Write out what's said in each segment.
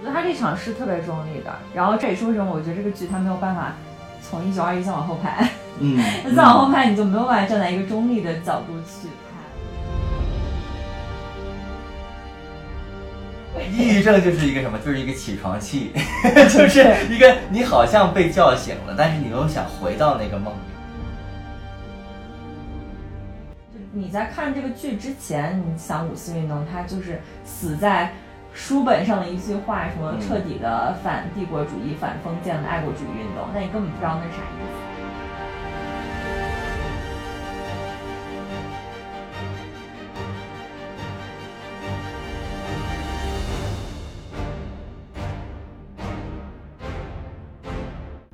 我觉得他立场是特别中立的，然后这也是为什么我觉得这个剧他没有办法从一九二一再往后拍，嗯，再往后拍你就没有办法站在一个中立的角度去拍。抑郁症就是一个什么？就是一个起床气，就是一个你好像被叫醒了，但是你又想回到那个梦里。你在看这个剧之前，你想五四运动，它就是死在书本上的一句话，什么彻底的反帝国主义、反封建的爱国主义运动，那你根本不知道那是啥意思。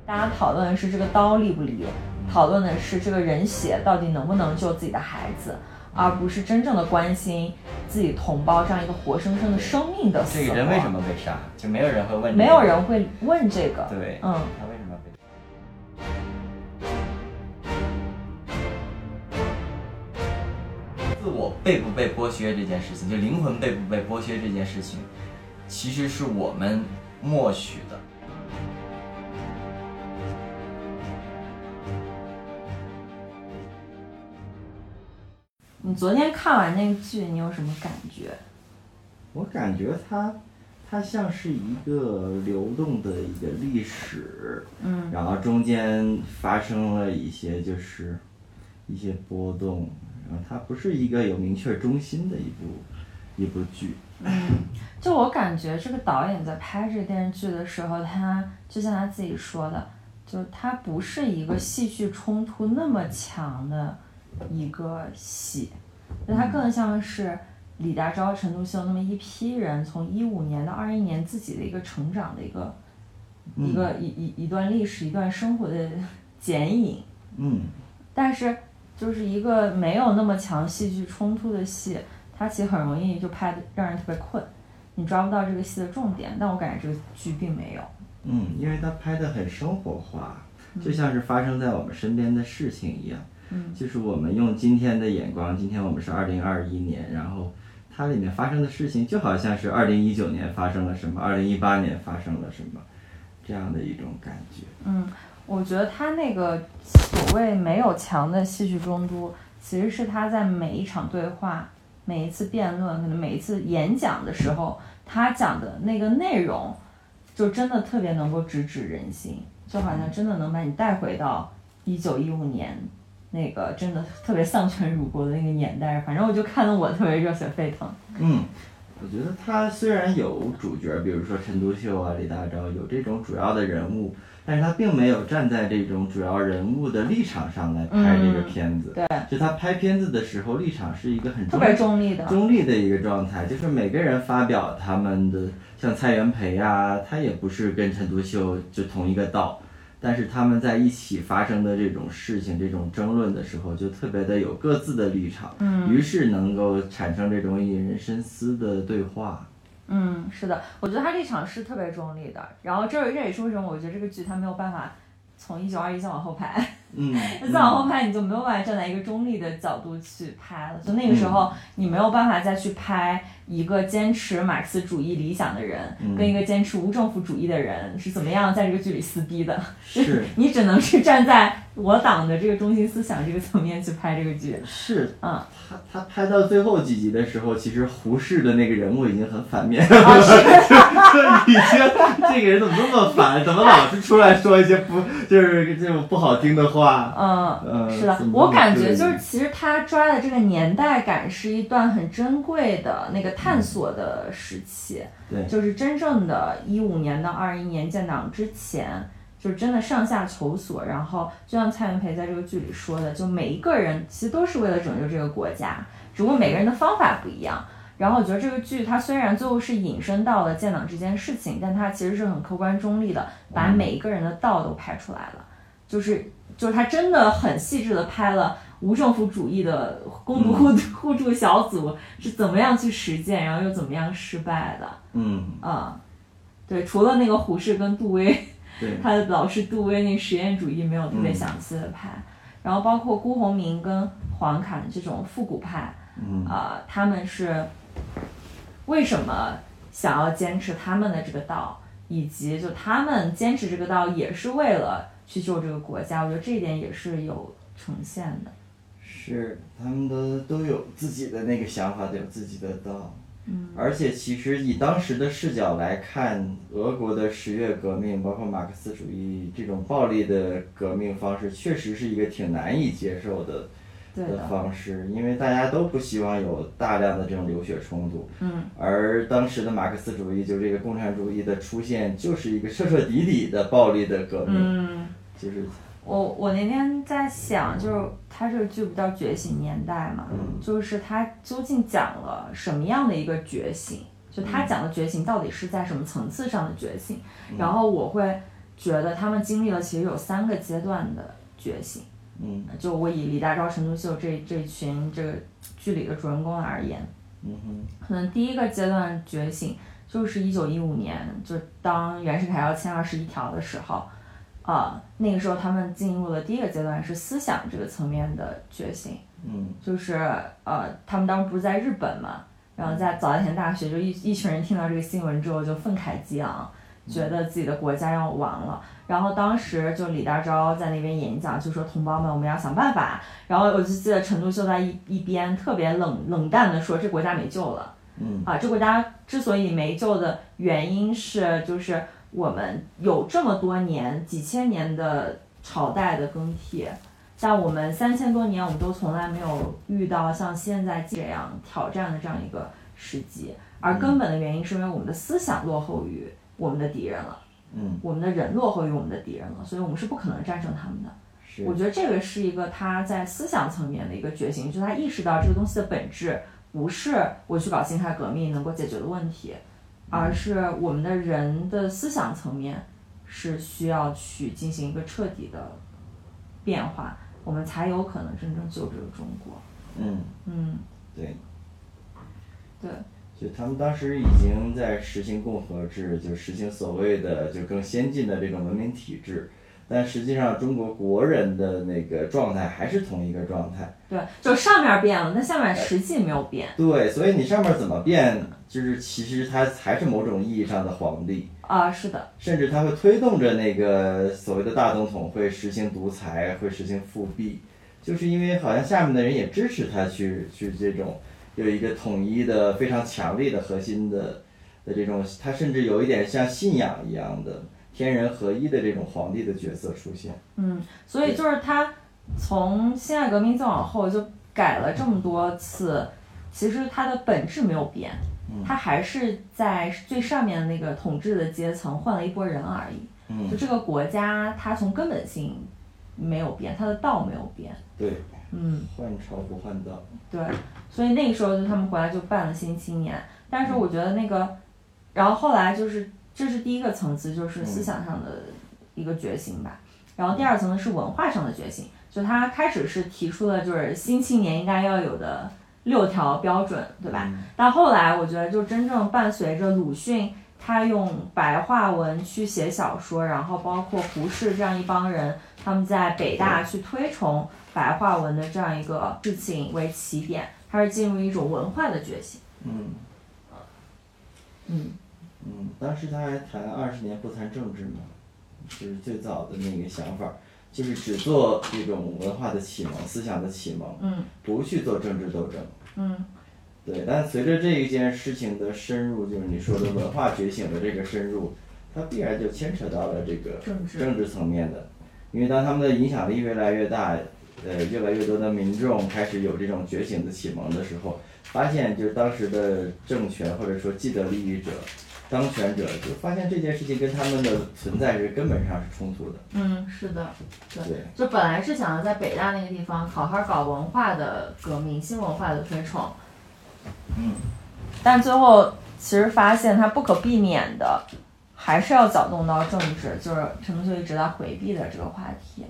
大家讨论的是这个刀利不利，讨论的是这个人血到底能不能救自己的孩子，而不是真正的关心自己同胞这样一个活生生的生命的死亡。这个人为什么被杀？就没有人会问、这个。没有人会问这个。对，嗯，他为什么被？自我被不被剥削这件事情，就灵魂被不被剥削这件事情，其实是我们默许的。你昨天看完那个剧，你有什么感觉？我感觉它，它像是一个流动的一个历史，嗯然后中间发生了一些就是一些波动，然后它不是一个有明确中心的一部一部剧。就我感觉，这个导演在拍这个电视剧的时候，他就像他自己说的，就他不是一个戏剧冲突那么强的一个戏，那它更像是李大钊、陈独秀那么一批人从一五年到二一年自己的一个成长的一个、一个一一一段历史、一段生活的剪影。嗯，但是就是一个没有那么强戏剧冲突的戏，它其实很容易就拍的让人特别困，你抓不到这个戏的重点。但我感觉这个剧并没有。嗯，因为它拍的很生活化，就像是发生在我们身边的事情一样。嗯，就是我们用今天的眼光，今天我们是二零二一年，然后它里面发生的事情就好像是二零一九年发生了什么，二零一八年发生了什么，这样的一种感觉。嗯，我觉得他那个所谓没有强的戏剧冲突，其实是他在每一场对话、每一次辩论、可能每一次演讲的时候，他讲的那个内容，就真的特别能够直指人心，就好像真的能把你带回到一九一五年。那个真的特别丧权辱国的那个年代，反正我就看得我特别热血沸腾。嗯，我觉得他虽然有主角，比如说陈独秀啊、李大钊，有这种主要的人物，但是他并没有站在这种主要人物的立场上来拍这个片子。对，就他拍片子的时候，立场是一个很特别中立的，中立的一个状态，就是每个人发表他们的，像蔡元培啊，他也不是跟陈独秀就同一个道。但是他们在一起发生的这种事情、这种争论的时候，就特别的有各自的立场，嗯，于是能够产生这种引人深思的对话。嗯，是的，我觉得他立场是特别中立的。然后这这也是为什么我觉得这个剧他没有办法从一九二一再往后拍，嗯，那 再往后拍你就没有办法站在一个中立的角度去拍了。就那个时候你没有办法再去拍一个坚持马克思主义理想的人，嗯。跟一个坚持无政府主义的人是怎么样在这个剧里撕逼的。是。你只能是站在我党的这个中心思想这个层面去拍这个剧。是，嗯，他他拍到最后几集的时候，其实胡适的那个人物已经很反面啊了，就 已经这个人怎么那么烦，怎么老是出来说一些不就是这种不好听的话？嗯，呃是的。我感觉就是其实他抓的这个年代感是一段很珍贵的那个探索的时期，对。就是真正的一五年到二一年建党之前，就是真的上下求索，然后就像蔡元培在这个剧里说的，就每一个人其实都是为了拯救这个国家，只不过每个人的方法不一样。然后我觉得这个剧它虽然最后是引申到了建党这件事情，但它其实是很客观中立的，把每一个人的道都拍出来了，就是就是他真的很细致的拍了无政府主义的攻读互 互助小组是怎么样去实践，然后又怎么样失败的。嗯，啊、对，除了那个胡适跟杜威，对，他的老师杜威那个实验主义没有特别详细的拍，然后包括辜鸿铭跟黄侃这种复古派，嗯。啊、他们是为什么想要坚持他们的这个道，以及就他们坚持这个道也是为了去救这个国家，我觉得这一点也是有呈现的。是，他们都都有自己的那个想法，都有自己的道。嗯，而且其实以当时的视角来看，俄国的十月革命，包括马克思主义这种暴力的革命方式，确实是一个挺难以接受的的，方式，因为大家都不希望有大量的这种流血冲突。嗯，而当时的马克思主义，就这个共产主义的出现，就是一个彻彻底底的暴力的革命，嗯。就是我我那天在想，就是它这个剧不叫《觉醒年代》嘛，就是它究竟讲了什么样的一个觉醒？就他讲的觉醒到底是在什么层次上的觉醒？然后我会觉得他们经历了其实有三个阶段的觉醒。嗯就我以李大钊、陈独秀这这群这个剧里的主人公而言，嗯哼可能第一个阶段觉醒就是一九一五年，就当袁世凯要签二十一条的时候，啊、那个时候他们进入了第一个阶段是思想这个层面的觉醒，嗯就是呃，他们当时不是在日本嘛，然后在早稻田大学就一一群人听到这个新闻之后就愤慨激昂，觉得自己的国家要亡了。然后当时就李大钊在那边演讲，就说同胞们，我们要想办法。然后我就记得陈独秀在一一边特别冷冷淡的说，这国家没救了。嗯啊，这国家之所以没救的原因是，就是我们有这么多年、几千年的朝代的更替，像我们三千多年，我们都从来没有遇到像现在这样挑战的这样一个时机，而根本的原因是因为我们的思想落后于我们的敌人了，嗯，我们的人落后于我们的敌人了，所以我们是不可能战胜他们的。是我觉得这个是一个他在思想层面的一个觉醒，就是他意识到这个东西的本质不是我去搞辛亥革命能够解决的问题，而是我们的人的思想层面是需要去进行一个彻底的变化，我们才有可能真正救这个中国。嗯嗯，对。对，就他们当时已经在实行共和制，就实行所谓的就更先进的这种文明体制，但实际上中国国人的那个状态还是同一个状态。对，就上面变了，但下面实际没有变对，所以你上面怎么变，就是其实他还是某种意义上的皇帝，啊、是的，甚至他会推动着那个所谓的大总统会实行独裁，会实行复辟，就是因为好像下面的人也支持他去去这种有一个统一的非常强力的核心的的这种，他甚至有一点像信仰一样的天人合一的这种皇帝的角色出现。嗯，所以就是他从辛亥革命再往后就改了这么多次，其实他的本质没有变，他还是在最上面的那个统治的阶层换了一波人而已。嗯就这个国家，它从根本性没有变，它的道没有变。对，嗯，换朝不换道。对，所以那个时候就他们回来就办了新青年，但是我觉得那个，然后后来就是这是第一个层次，就是思想上的一个觉醒吧。然后第二层呢是文化上的觉醒，就他开始是提出了就是新青年应该要有的六条标准，对吧？但后来我觉得就真正伴随着鲁迅他用白话文去写小说，然后包括胡适这样一帮人，他们在北大去推崇白话文的这样一个事情为起点，他是进入一种文化的觉醒。嗯嗯嗯，当时他还谈二十年不谈政治嘛，就是最早的那个想法，就是只做这种文化的启蒙、思想的启蒙，嗯不去做政治斗争。嗯对，但随着这一件事情的深入，就是你说的文化觉醒的这个深入，它必然就牵扯到了这个政治政治层面的，因为当他们的影响力越来越大，呃，越来越多的民众开始有这种觉醒的启蒙的时候，发现就是当时的政权或者说既得利益者、当权者，就发现这件事情跟他们的存在是根本上是冲突的。嗯，是的，对对，就本来是想要在北大那个地方好好搞文化的革命、新文化的推崇，嗯，但最后其实发现它不可避免的还是要搅动到政治，就是陈独秀一直在回避的这个话题，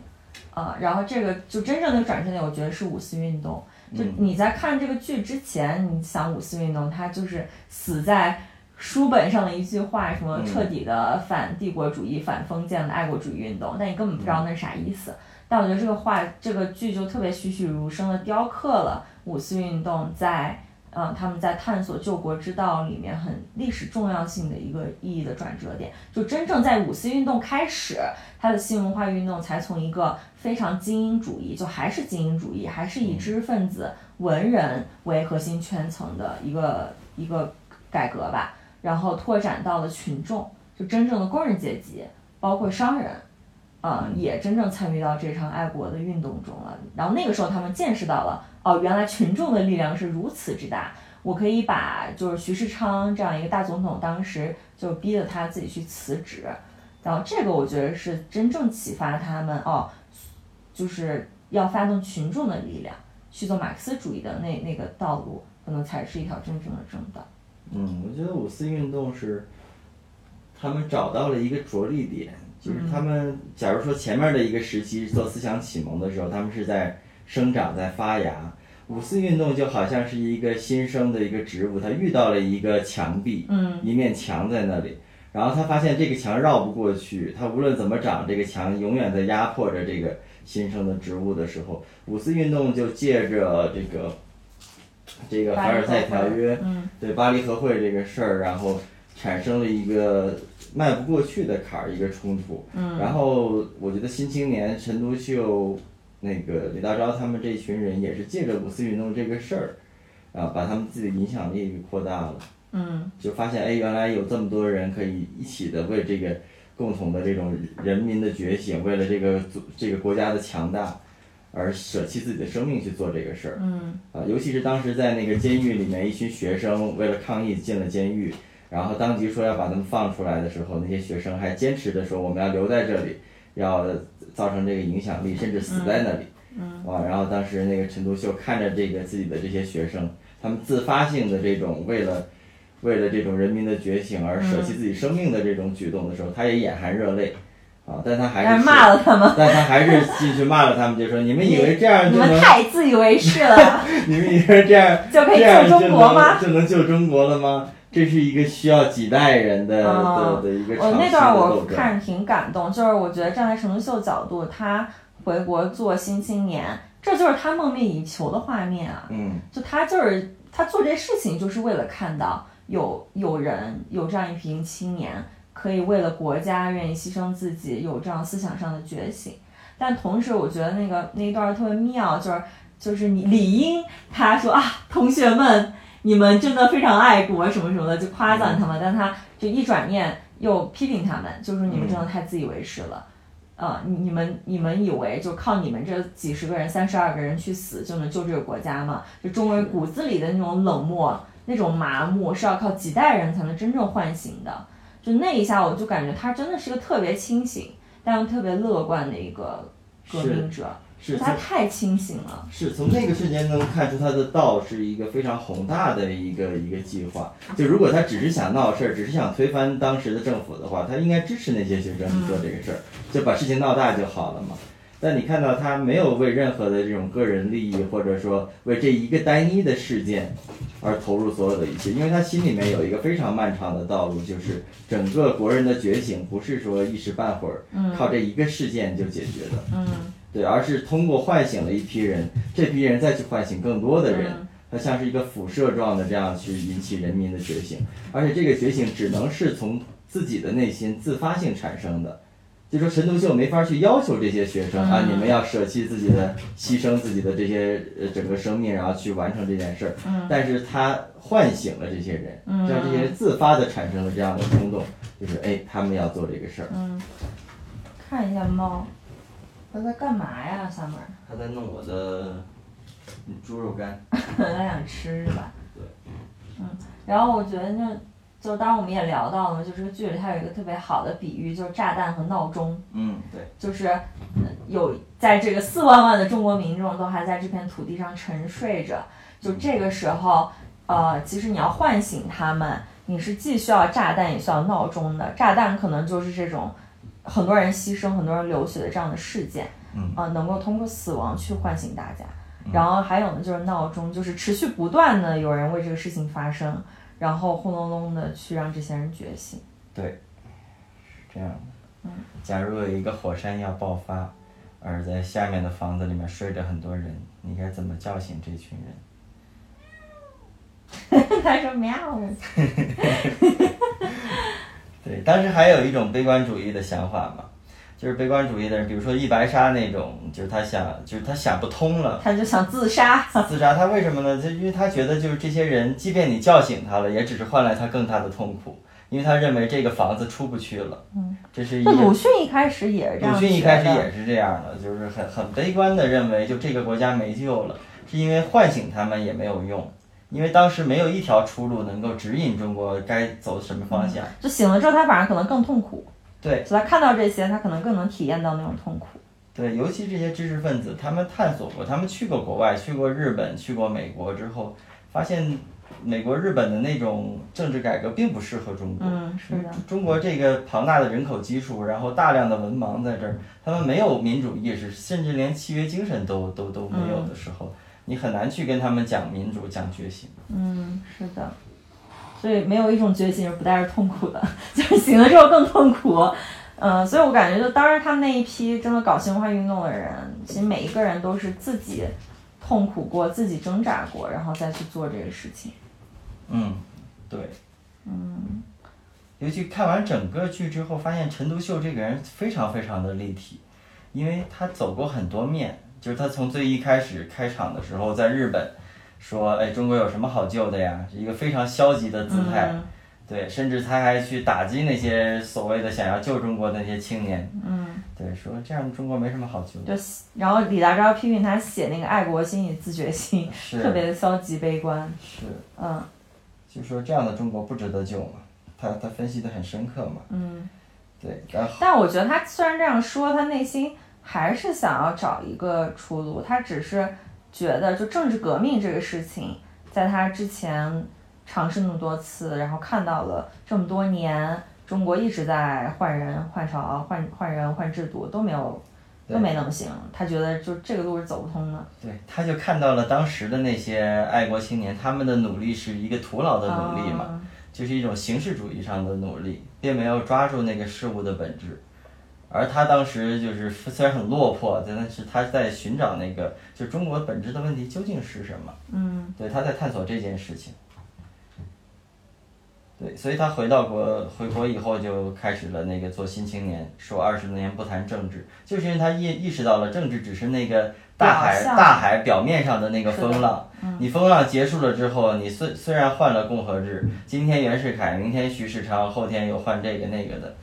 啊、然后这个就真正的转折点，我觉得是五四运动。就你在看这个剧之前，你想五四运动，它就是死在书本上的一句话，什么嗯彻底的反帝国主义、反封建的爱国主义运动，但你根本不知道那是啥意思。但我觉得这个话，这个剧就特别栩栩如生的雕刻了五四运动在嗯，他们在探索救国之道里面很历史重要性的一个意义的转折点。就真正在五四运动开始，它的新文化运动才从一个非常精英主义，就还是精英主义，还是以知识分子、文人为核心圈层的一个一个改革吧，然后拓展到了群众，就真正的工人阶级，包括商人。啊，也真正参与到这场爱国的运动中了。然后那个时候，他们见识到了，哦，原来群众的力量是如此之大。我可以把就是徐世昌这样一个大总统，当时就逼着他自己去辞职。然后这个我觉得是真正启发他们，哦，就是要发动群众的力量去做马克思主义的那那个道路，可能才是一条真正的正道。嗯，我觉得五四运动是他们找到了一个着力点。就是他们，假如说前面的一个时期做思想启蒙的时候，他们是在生长、在发芽。五四运动就好像是一个新生的一个植物，它遇到了一个墙壁，嗯，一面墙在那里，然后他发现这个墙绕不过去，他无论怎么长，这个墙永远在压迫着这个新生的植物的时候，五四运动就借着这个这个凡尔赛条约，嗯，对巴黎和会这个事儿，然后产生了一个。迈不过去的坎儿，一个冲突。嗯。然后我觉得《新青年》陈独秀、那个李大钊他们这一群人，也是借着五四运动这个事儿，啊，把他们自己的影响力给扩大了。嗯。就发现，哎，原来有这么多人可以一起的为这个共同的这种人民的觉醒，为了这个组这个国家的强大，而舍弃自己的生命去做这个事儿。嗯。啊，尤其是当时在那个监狱里面，一群学生为了抗议进了监狱。然后当局说要把他们放出来的时候，那些学生还坚持的说我们要留在这里，要造成这个影响力，甚至死在那里。嗯。哇！然后当时那个陈独秀看着这个自己的这些学生，他们自发性的这种为了为了这种人民的觉醒而舍弃自己生命的这种举动的时候，他也眼含热泪。啊！但他还是骂了他们。但他还是继续骂了他们，就说你们以为这样就能？你们太自以为是了。你们以为这样 就可以救中国吗？就能救中国了吗？这是一个需要几代人的的的一个我那段我看着挺感动，就是我觉得站在陈独秀角度，他回国做新青年，这就是他梦寐以求的画面啊。嗯，就他就是他做这事情，就是为了看到有有人有这样一批青年，可以为了国家愿意牺牲自己，有这样思想上的觉醒。但同时，我觉得那个那一段特别妙，就是就是你理应他说啊，同学们。你们真的非常爱国，什么什么的，就夸赞他们，但他就一转念又批评他们，就是你们真的太自以为是了，呃，你你们你们以为就靠你们这几十个人、三十二个人去死就能救这个国家吗？就中国人骨子里的那种冷漠、那种麻木，是要靠几代人才能真正唤醒的。就那一下，我就感觉他真的是个特别清醒，但又特别乐观的一个革命者。是他太清醒了。是从那个瞬间能看出他的道是一个非常宏大的一个一个计划。就如果他只是想闹事儿，只是想推翻当时的政府的话，他应该支持那些学生去做这个事儿，就把事情闹大就好了嘛。但你看到他没有为任何的这种个人利益，或者说为这一个单一的事件而投入所有的一切，因为他心里面有一个非常漫长的道路，就是整个国人的觉醒不是说一时半会儿靠这一个事件就解决的。嗯。对，而是通过唤醒了一批人，这批人再去唤醒更多的人，它像是一个辐射状的这样去引起人民的觉醒，而且这个觉醒只能是从自己的内心自发性产生的。就说陈独秀没法去要求这些学生啊，你们要舍弃自己的、牺牲自己的这些呃整个生命，然后去完成这件事儿。但是他唤醒了这些人，让这些人自发的产生了这样的冲动，就是哎，他们要做这个事儿。嗯，看一下猫。他在干嘛呀，summer？他在弄我的猪肉干。他想吃是吧？对。嗯，然后我觉得就就当然我们也聊到了，就这个剧里它有一个特别好的比喻，就是炸弹和闹钟。嗯，对。就是有在这个四万万的中国民众都还在这片土地上沉睡着，就这个时候，呃，其实你要唤醒他们，你是既需要炸弹也需要闹钟的。炸弹可能就是这种。很多人牺牲，很多人流血的这样的事件，嗯，啊，能够通过死亡去唤醒大家。然后还有呢，就是闹钟，就是持续不断的有人为这个事情发生，然后轰隆隆的去让这些人觉醒。对，是这样的。嗯，假如有一个火山要爆发，而在下面的房子里面睡着很多人，你该怎么叫醒这群人？他说喵。对，当时还有一种悲观主义的想法嘛，就是悲观主义的人，比如说易白沙那种，就是他想，就是他想不通了，他就想自杀。自杀，他为什么呢？就因为他觉得，就是这些人，即便你叫醒他了，也只是换来他更大的痛苦，因为他认为这个房子出不去了。嗯，这是一鲁迅一开始也是这样鲁迅一开始也是这样的，就是很很悲观的认为，就这个国家没救了，是因为唤醒他们也没有用。因为当时没有一条出路能够指引中国该走什么方向，就醒了之后，他反而可能更痛苦。对，所以他看到这些，他可能更能体验到那种痛苦。对，尤其这些知识分子，他们探索过，他们去过国外，去过日本，去过美国之后，发现美国、日本的那种政治改革并不适合中国。嗯，是的。中国这个庞大的人口基数，然后大量的文盲在这儿，他们没有民主意识，甚至连契约精神都都都没有的时候。你很难去跟他们讲民主、讲觉醒。嗯，是的，所以没有一种觉醒是不带着痛苦的，就是醒了之后更痛苦。嗯，所以我感觉，就当时他们那一批真的搞新文化运动的人，其实每一个人都是自己痛苦过、自己挣扎过，然后再去做这个事情。嗯，对。嗯。尤其看完整个剧之后，发现陈独秀这个人非常非常的立体，因为他走过很多面。就是他从最一开始开场的时候，在日本说：“哎，中国有什么好救的呀？”一个非常消极的姿态，对，甚至他还去打击那些所谓的想要救中国的那些青年，嗯，对，说这样中国没什么好救。就然后李大钊批评他写那个爱国心与自觉心，特别的消极悲观。是，嗯，就说这样的中国不值得救嘛？他他分析的很深刻嘛？嗯，对，然后。但我觉得他虽然这样说，他内心。还是想要找一个出路，他只是觉得就政治革命这个事情，在他之前尝试那么多次，然后看到了这么多年，中国一直在换人、换朝、换换人、换制度，都没有都没那么行。他觉得就这个路是走不通的。对，他就看到了当时的那些爱国青年，他们的努力是一个徒劳的努力嘛，就是一种形式主义上的努力，并没有抓住那个事物的本质。而他当时就是虽然很落魄，但是他在寻找那个，就中国本质的问题究竟是什么？嗯，对，他在探索这件事情。对，所以他回到国，回国以后就开始了那个做新青年，说二十年不谈政治，就是因为他意意识到了政治只是那个大海大海表面上的那个风浪。你风浪结束了之后，你虽虽然换了共和制，今天袁世凯，明天徐世昌，后天又换这个那个的。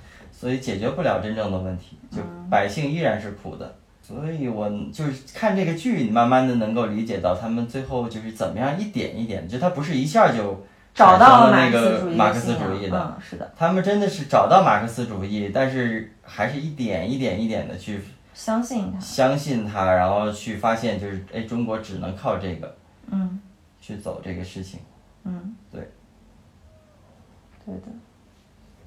所以解决不了真正的问题，就百姓依然是苦的。所以我就是看这个剧，你慢慢的能够理解到他们最后就是怎么样一点一点，就他不是一下就找到了那个马克思主义的，是的，他们真的是找到马克思主义，但是还是一点一点一点的去相信他，相信他，然后去发现就是哎，中国只能靠这个，嗯，去走这个事情，嗯，对，对的。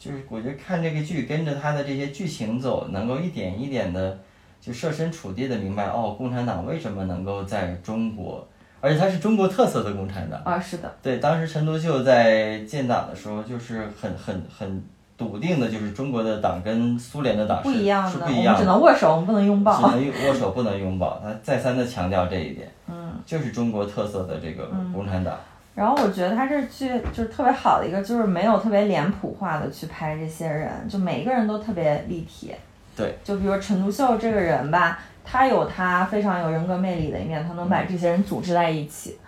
就是我觉得看这个剧，跟着他的这些剧情走，能够一点一点的就设身处地的明白，哦，共产党为什么能够在中国，而且他是中国特色的共产党啊，是的，对，当时陈独秀在建党的时候，就是很很很笃定的，就是中国的党跟苏联的党是不一样的，我们只能握手，我们不能拥抱，只能握手不能拥抱，他再三的强调这一点，嗯，就是中国特色的这个共产党。然后我觉得他这剧就是特别好的一个，就是没有特别脸谱化的去拍这些人，就每一个人都特别立体。对，就比如陈独秀这个人吧，他有他非常有人格魅力的一面，他能把这些人组织在一起。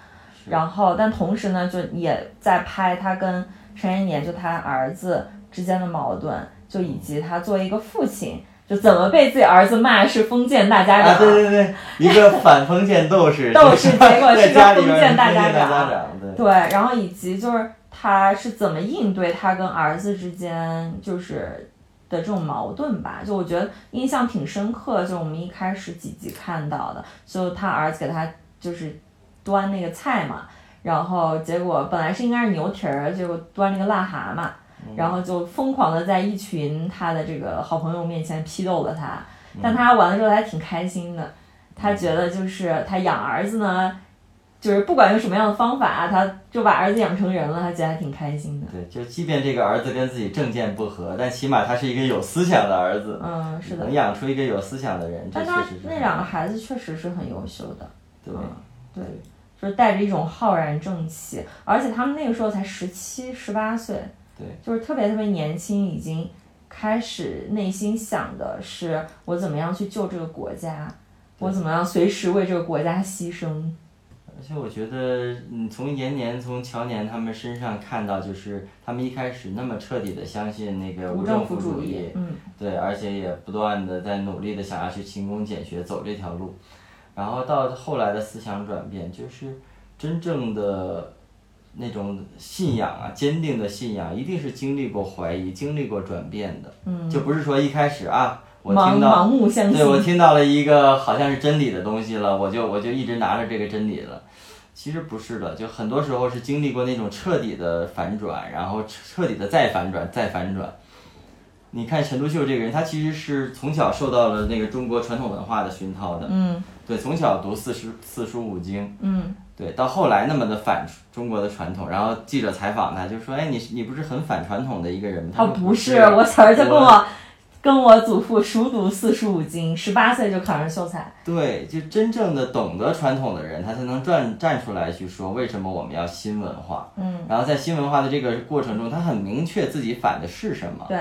然后，但同时呢，就也在拍他跟陈延年，就他儿子之间的矛盾，就以及他作为一个父亲。就怎么被自己儿子骂是封建大家长？对对对，一个反封建斗士，斗士结果是个 封建大家长。对，然后以及就是他是怎么应对他跟儿子之间就是的这种矛盾吧？就我觉得印象挺深刻，就我们一开始几集看到的，就他儿子给他就是端那个菜嘛，然后结果本来是应该是牛蹄儿，结果端那个癞蛤蟆。然后就疯狂的在一群他的这个好朋友面前批斗了他，但他完了之后还挺开心的，他觉得就是他养儿子呢，就是不管用什么样的方法，他就把儿子养成人了，他觉得还挺开心的。对，就即便这个儿子跟自己政见不合，但起码他是一个有思想的儿子。嗯，是的。能养出一个有思想的人，但他那两个孩子确实是很优秀的。对，对。就是带着一种浩然正气，而且他们那个时候才十七、十八岁，对，就是特别特别年轻，已经开始内心想的是我怎么样去救这个国家，我怎么样随时为这个国家牺牲。而且我觉得，嗯，从延年、从乔年他们身上看到，就是他们一开始那么彻底的相信那个无政府主义，嗯，对，而且也不断的在努力的想要去勤工俭学，走这条路。然后到后来的思想转变，就是真正的那种信仰啊，坚定的信仰，一定是经历过怀疑、经历过转变的。嗯，就不是说一开始啊，我盲听到，盲目相信，对我听到了一个好像是真理的东西了，我就我就一直拿着这个真理了。其实不是的，就很多时候是经历过那种彻底的反转，然后彻底的再反转、再反转。你看陈独秀这个人，他其实是从小受到了那个中国传统文化的熏陶的，嗯对，从小读四书四书五经，嗯对，到后来那么的反中国的传统，然后记者采访他，就说：“哎，你你不是很反传统的一个人吗？”他不是，是，我小时候就跟我我跟我祖父熟读四书五经，十八岁就考上秀才。对，就真正的懂得传统的人，他才能站站出来去说为什么我们要新文化。嗯，然后在新文化的这个过程中，他很明确自己反的是什么。对，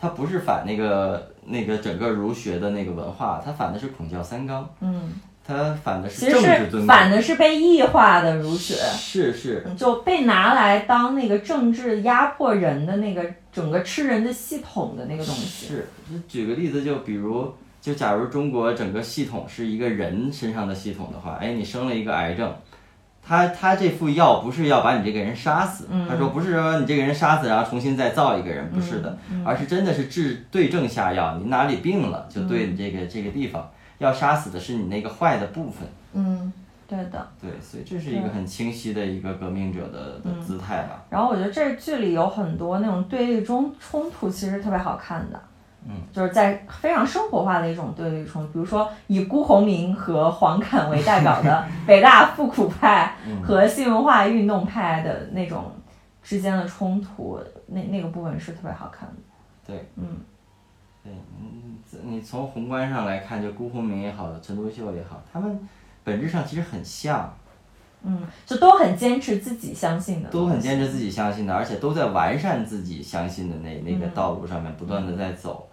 他不是反那个那个整个儒学的那个文化，他反的是孔教三纲，嗯，他反的是政治反的是被异化的儒学。是是，就被拿来当那个政治压迫人的那个整个吃人的系统的那个东西。是，就举个例子，就比如，就假如中国整个系统是一个人身上的系统的话，哎，你生了一个癌症，他他这副药不是要把你这个人杀死，嗯他说不是说你这个人杀死然后重新再造一个人，不是的，嗯而是真的是治对症下药，你哪里病了就对你这个、这个地方，要杀死的是你那个坏的部分，嗯，对的。对，所以这是一个很清晰的一个革命者的的姿态吧，然后我觉得这剧里有很多那种对立中冲突，其实特别好看的。嗯，就是在非常生活化的一种对立冲突，比如说以辜鸿铭和黄侃为代表的 北大复古派嗯。和新文化运动派的那种之间的冲突，那那个部分是特别好看的。对，嗯对，嗯，你从宏观上来看，就辜鸿铭也好，陈独秀也好，他们本质上其实很像，嗯，就都很坚持自己相信的，都很坚持自己相信的，而且都在完善自己相信的那那个嗯。道路上面不断的在走。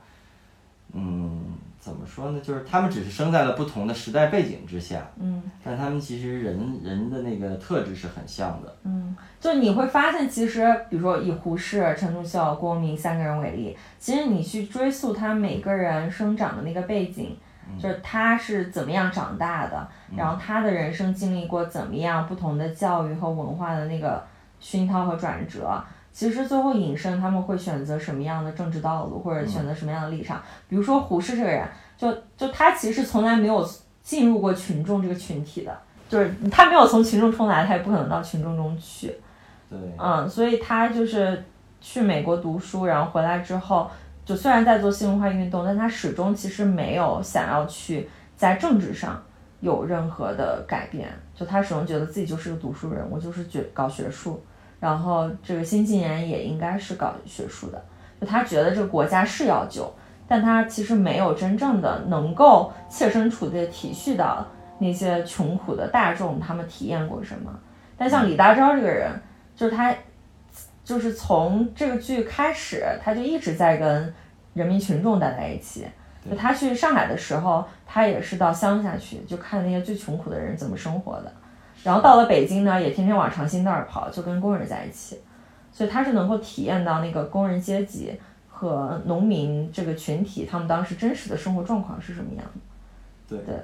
嗯，怎么说呢？就是他们只是生在了不同的时代背景之下，嗯但他们其实人人的那个特质是很像的。嗯，就你会发现，其实比如说以胡适、陈独秀、郭明三个人为例，其实你去追溯他每个人生长的那个背景，就是他是怎么样长大的，然后他的人生经历过怎么样不同的教育和文化的那个熏陶和转折。其实最后引申，他们会选择什么样的政治道路，或者选择什么样的立场。比如说胡适这个人，就就他其实从来没有进入过群众这个群体的，就是他没有从群众中来，他也不可能到群众中去。对，嗯，所以他就是去美国读书，然后回来之后，就虽然在做新文化运动，但他始终其实没有想要去在政治上有任何的改变。就他始终觉得自己就是个读书人，我就是觉搞学术，然后这个新青年也应该是搞学术的。就他觉得这个国家是要救，但他其实没有真正的能够切身处地体恤到那些穷苦的大众他们体验过什么。但像李大钊这个人，就是他，就是从这个剧开始，他就一直在跟人民群众待在一起。就他去上海的时候，他也是到乡下去，就看那些最穷苦的人怎么生活的。然后到了北京呢，也天天往长辛那儿跑，就跟工人在一起。所以他是能够体验到那个工人阶级和农民这个群体，他们当时真实的生活状况是什么样的。对对，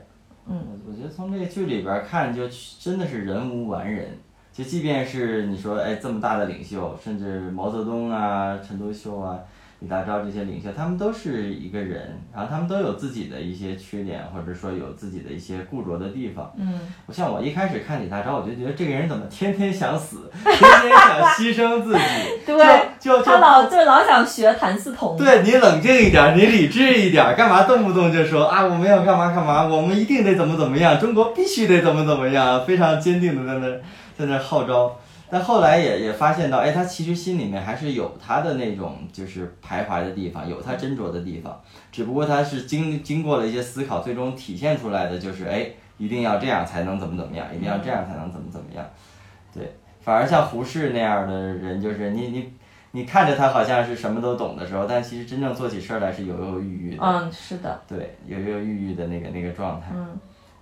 嗯我我觉得从这个剧里边儿看，就真的是人无完人。就即便是你说，哎，这么大的领袖，甚至毛泽东啊、陈独秀啊、李大钊这些领袖，他们都是一个人，然后他们都有自己的一些缺点，或者说有自己的一些固着的地方。嗯，我像我一开始看李大钊，我就觉得这个人怎么天天想死，天天想牺牲自己，对，就就他老就是老想学谭嗣同。对你冷静一点，你理智一点，干嘛动不动就说啊我们要干嘛干嘛，我们一定得怎么怎么样，中国必须得怎么怎么样，非常坚定的在那在那号召。但后来也也发现到，哎，他其实心里面还是有他的那种就是徘徊的地方，有他斟酌的地方，只不过他是经经过了一些思考，最终体现出来的就是，哎，一定要这样才能怎么怎么样，一定要这样才能怎么怎么样。对，反而像胡适那样的人，就是你你你看着他好像是什么都懂的时候，但其实真正做起事儿来是犹犹豫豫的。嗯，是的。对，犹犹豫豫的那个那个状态。嗯。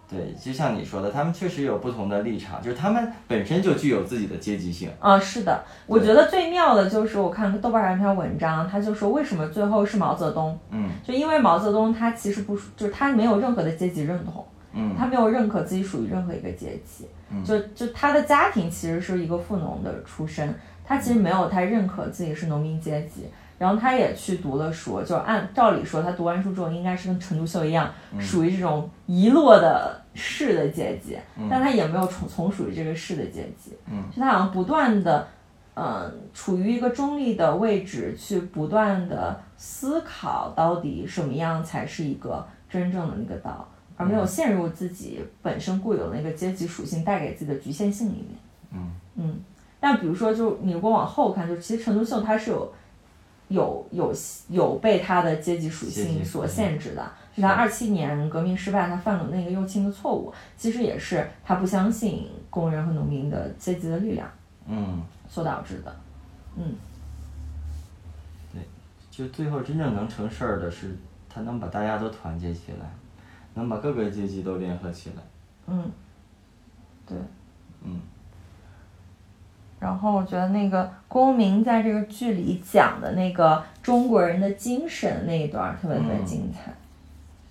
对，就像你说的，他们确实有不同的立场，就是他们本身就具有自己的阶级性。啊，是的，我觉得最妙的就是我看豆瓣上一篇文章，他就说为什么最后是毛泽东？嗯，就因为毛泽东他其实不，就是他没有任何的阶级认同，嗯，他没有认可自己属于任何一个阶级，嗯，就就他的家庭其实是一个富农的出身，他其实没有太认可自己是农民阶级。然后他也去读了书，就按照理说，他读完书之后应该是跟陈独秀一样，属于这种遗落的士的阶级，但他也没有从从属于这个士的阶级，就他好像不断的，嗯，处于一个中立的位置，去不断的思考到底什么样才是一个真正的那个道，而没有陷入自己本身固有的那个阶级属性带给自己的局限性里面。嗯。嗯，但比如说，就你如果往后看，就其实陈独秀他是有。有有有被他的阶级属性所限制的，是。他二七年革命失败，他犯了那个右倾的错误，其实也是他不相信工人和农民的阶级的力量，嗯，所导致的，嗯，对，就最后真正能成事儿的是，他能把大家都团结起来，能把各个阶级都联合起来，嗯，对，嗯。然后我觉得那个公明在这个剧里讲的那个中国人的精神那一段特别特别精彩。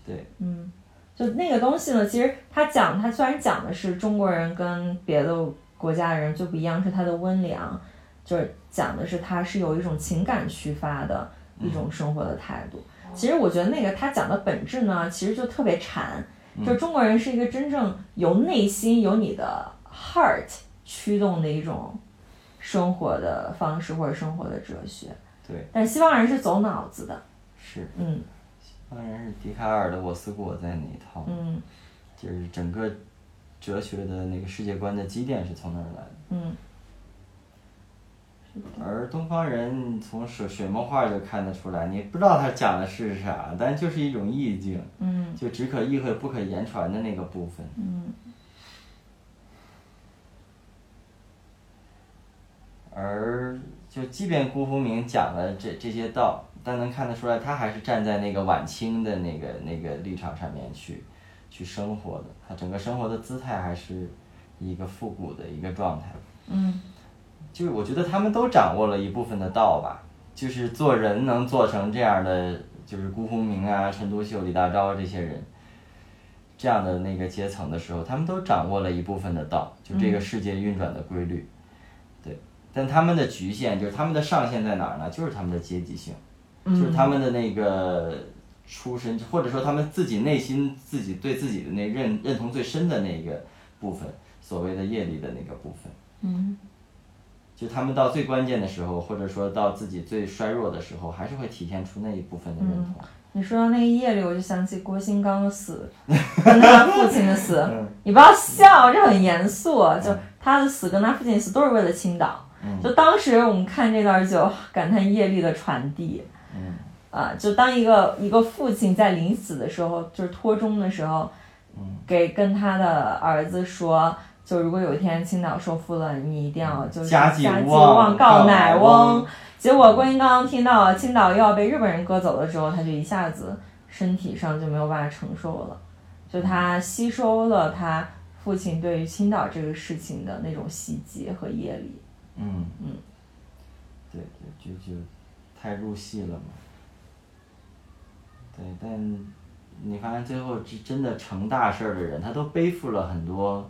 对，嗯，就那个东西呢，其实他讲他虽然讲的是中国人跟别的国家的人就不一样是他的温良，就是讲的是他是有一种情感驱发的一种生活的态度。其实我觉得那个他讲的本质呢，其实就特别禅，就中国人是一个真正由内心由你的 heart 驱动的一种。生活的方式或者生活的哲学，对，但西方人是走脑子的，是，嗯，西方人是笛卡尔的我思故我在那一套，嗯，就是整个哲学的那个世界观的积淀是从那儿来的，嗯，而东方人从水水墨画就看得出来，你不知道他讲的是啥，但就是一种意境，嗯，就只可意会不可言传的那个部分，嗯。而就即便辜鸿铭讲了这这些道，但能看得出来，他还是站在那个晚清的那个那个立场上面去去生活的。他整个生活的姿态还是一个复古的一个状态。嗯，就是我觉得他们都掌握了一部分的道吧。就是做人能做成这样的，就是辜鸿铭啊、陈独秀、李大钊这些人这样的那个阶层的时候，他们都掌握了一部分的道，就这个世界运转的规律。但他们的局限就是他们的上限在哪儿呢？就是他们的阶级性，就是他们的那个出身，或者说他们自己内心自己对自己的那认认同最深的那个部分，所谓的业力的那个部分。嗯，就他们到最关键的时候，或者说到自己最衰弱的时候，还是会体现出那一部分的认同。你说到那个业力，我就想起郭新刚的死，跟他父亲的死。你不要笑，这很严肃。就他的死跟他父亲死都是为了青岛。就当时我们看这段就感叹业力的传递，啊，就当一个一个父亲在临死的时候，就是托终的时候，给跟他的儿子说，就如果有一天青岛收复了，你一定要就是家祭无忘告乃翁。结果观音刚刚听到青岛又要被日本人割走了之后，他就一下子身体上就没有办法承受了，就他吸收了他父亲对于青岛这个事情的那种袭击和业力。嗯嗯，对对，就就太入戏了嘛。对，但你发现最后真真的成大事儿的人，他都背负了很多，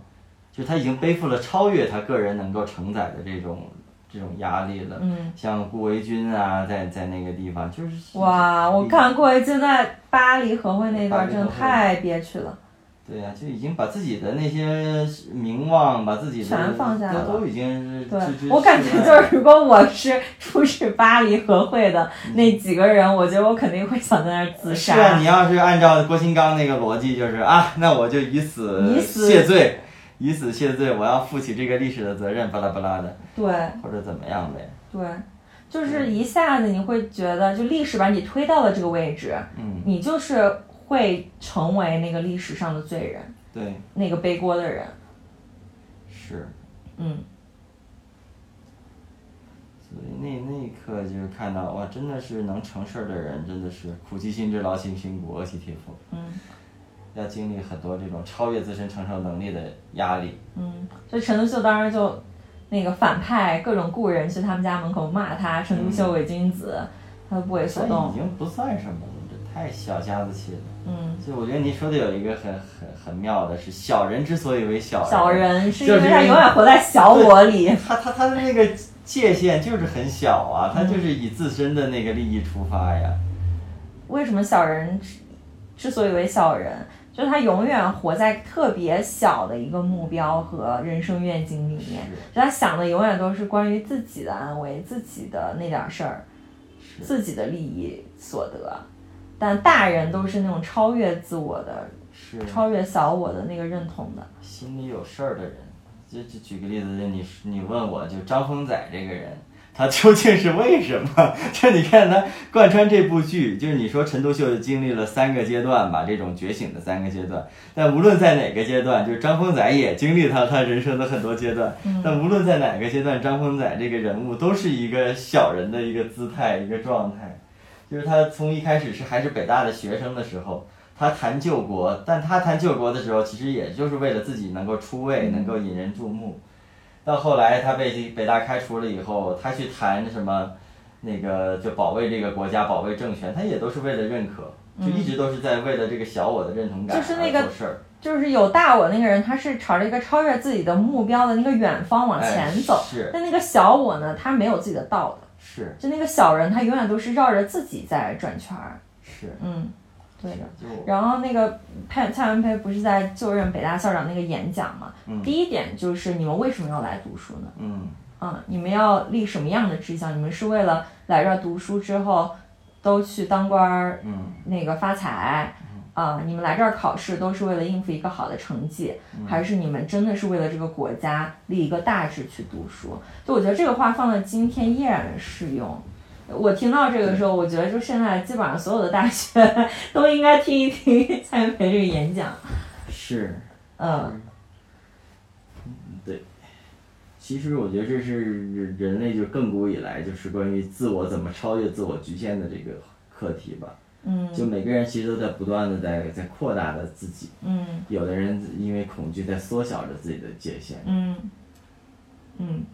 就他已经背负了超越他个人能够承载的这种这种压力了。嗯，像顾维钧啊，在在那个地方就是。哇，我看顾维钧在巴黎和会那段真的太憋屈了。对呀，就已经把自己的那些名望，把自己的全放下了，都已经对，我感觉就是，如果我是 出使巴黎和会的那几个人，我觉得我肯定会想在那儿自杀。是啊，你要是按照郭新刚那个逻辑，就是啊，那我就以死谢罪，以死谢罪，我要负起这个历史的责任，巴拉巴拉的。对。或者怎么样呗。对，就是一下子你会觉得，就历史把你推到了这个位置，嗯，你就是。会成为那个历史上的罪人，对，那个背锅的人。是。嗯。所以那那一刻就是看到哇，真的是能成事儿的人，真的是苦其心志，劳其筋骨，饿其体肤。嗯。要经历很多这种超越自身承受能力的压力。嗯，所以陈独秀当时就，那个反派各种故人去他们家门口骂他陈独秀伪君子，他都不为所动。已经不算什么了，这太小家子气了。嗯。就我觉得您说的有一个很很很妙的是，小人之所以为小人，小人是因为他永远活在小我里。他他他的那个界限就是很小啊，他就是以自身的那个利益出发呀。为什么小人之所以为小人？就是他永远活在特别小的一个目标和人生愿景里面，就他想的永远都是关于自己的安危、自己的那点事儿、自己的利益所得。但大人都是那种超越自我的、是超越小我的那个认同的。心里有事儿的人，就就举个例子，就你你问我就张峰仔这个人。他究竟是为什么？就你看他贯穿这部剧，就是你说陈独秀经历了三个阶段吧，这种觉醒的三个阶段。但无论在哪个阶段，就是张峰仔也经历他他人生的很多阶段。但无论在哪个阶段，张峰仔这个人物都是一个小人的一个姿态一个状态。就是他从一开始是还是北大的学生的时候，他谈救国，但他谈救国的时候，其实也就是为了自己能够出位，能够引人注目。到后来，他被北大开除了以后，他去谈什么，那个就保卫这个国家、保卫政权，他也都是为了认可，就一直都是在为了这个小我的认同感而做事儿。就是有大我那个人，他是朝着一个超越自己的目标的那个远方往前走。是。但那个小我呢，他没有自己的道的。是。就那个小人，他永远都是绕着自己在转圈儿。是。嗯。对的，然后那个蔡蔡元培不是在就任北大校长那个演讲嘛？第一点就是你们为什么要来读书呢？嗯，嗯，你们要立什么样的志向？你们是为了来这儿读书之后都去当官儿，嗯，那个发财，啊，你们来这儿考试都是为了应付一个好的成绩，还是你们真的是为了这个国家立一个大志去读书？就我觉得这个话放到今天依然适用。我听到这个时候，我觉得就现在基本上所有的大学 都应该听一听 蔡元培这个演讲。是。嗯。嗯，对。其实我觉得这是人类就亘古以来就是关于自我怎么超越自我局限的这个课题吧。嗯。就每个人其实都在不断的在在扩大着自己。嗯。有的人因为恐惧在缩小着自己的界限。嗯。嗯。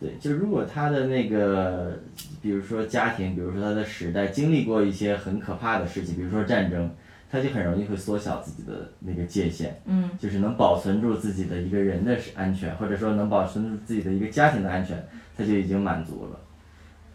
对，就如果他的那个，比如说家庭，比如说他的时代经历过一些很可怕的事情，比如说战争，他就很容易会缩小自己的那个界限，嗯，就是能保存住自己的一个人的安全，或者说能保存住自己的一个家庭的安全，他就已经满足了，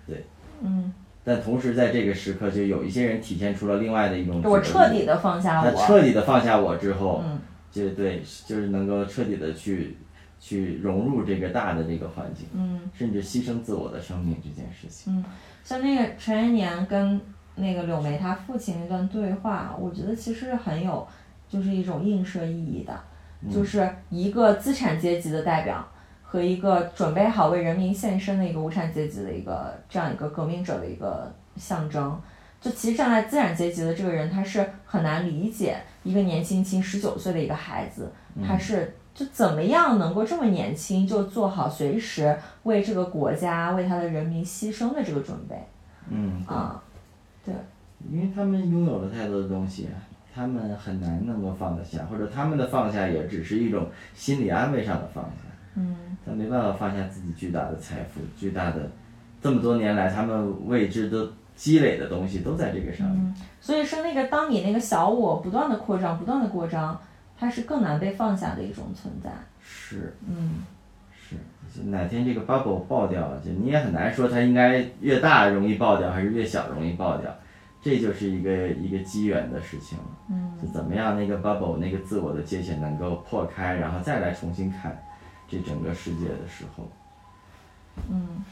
对，嗯，但同时在这个时刻，就有一些人体现出了另外的一种，我彻底的放下我，他彻底的放下我之后，嗯，就对，就是能够彻底的去。去融入这个大的这个环境，嗯，甚至牺牲自我的生命这件事情，嗯，像那个陈延年跟那个柳梅他父亲那段对话，我觉得其实很有，就是一种映射意义的，就是一个资产阶级的代表和一个准备好为人民献身的一个无产阶级的一个这样一个革命者的一个象征。就其实站在资产阶级的这个人，他是很难理解一个年轻轻十九岁的一个孩子，他是。就怎么样能够这么年轻就做好随时为这个国家为他的人民牺牲的这个准备？嗯啊，对，因为他们拥有了太多的东西，他们很难能够放得下，或者他们的放下也只是一种心理安慰上的放下。嗯，他没办法放下自己巨大的财富，巨大的这么多年来他们未知的积累的东西都在这个上面。所以说，那个当你那个小我不断的扩张，不断的扩张。它是更难被放下的一种存在。是，嗯，是，哪天这个 bubble 爆掉了，就你也很难说它应该越大容易爆掉，还是越小容易爆掉，这就是一个一个机缘的事情了。嗯，就怎么样那个 bubble 那个自我的界限能够破开，然后再来重新看这整个世界的时候。嗯。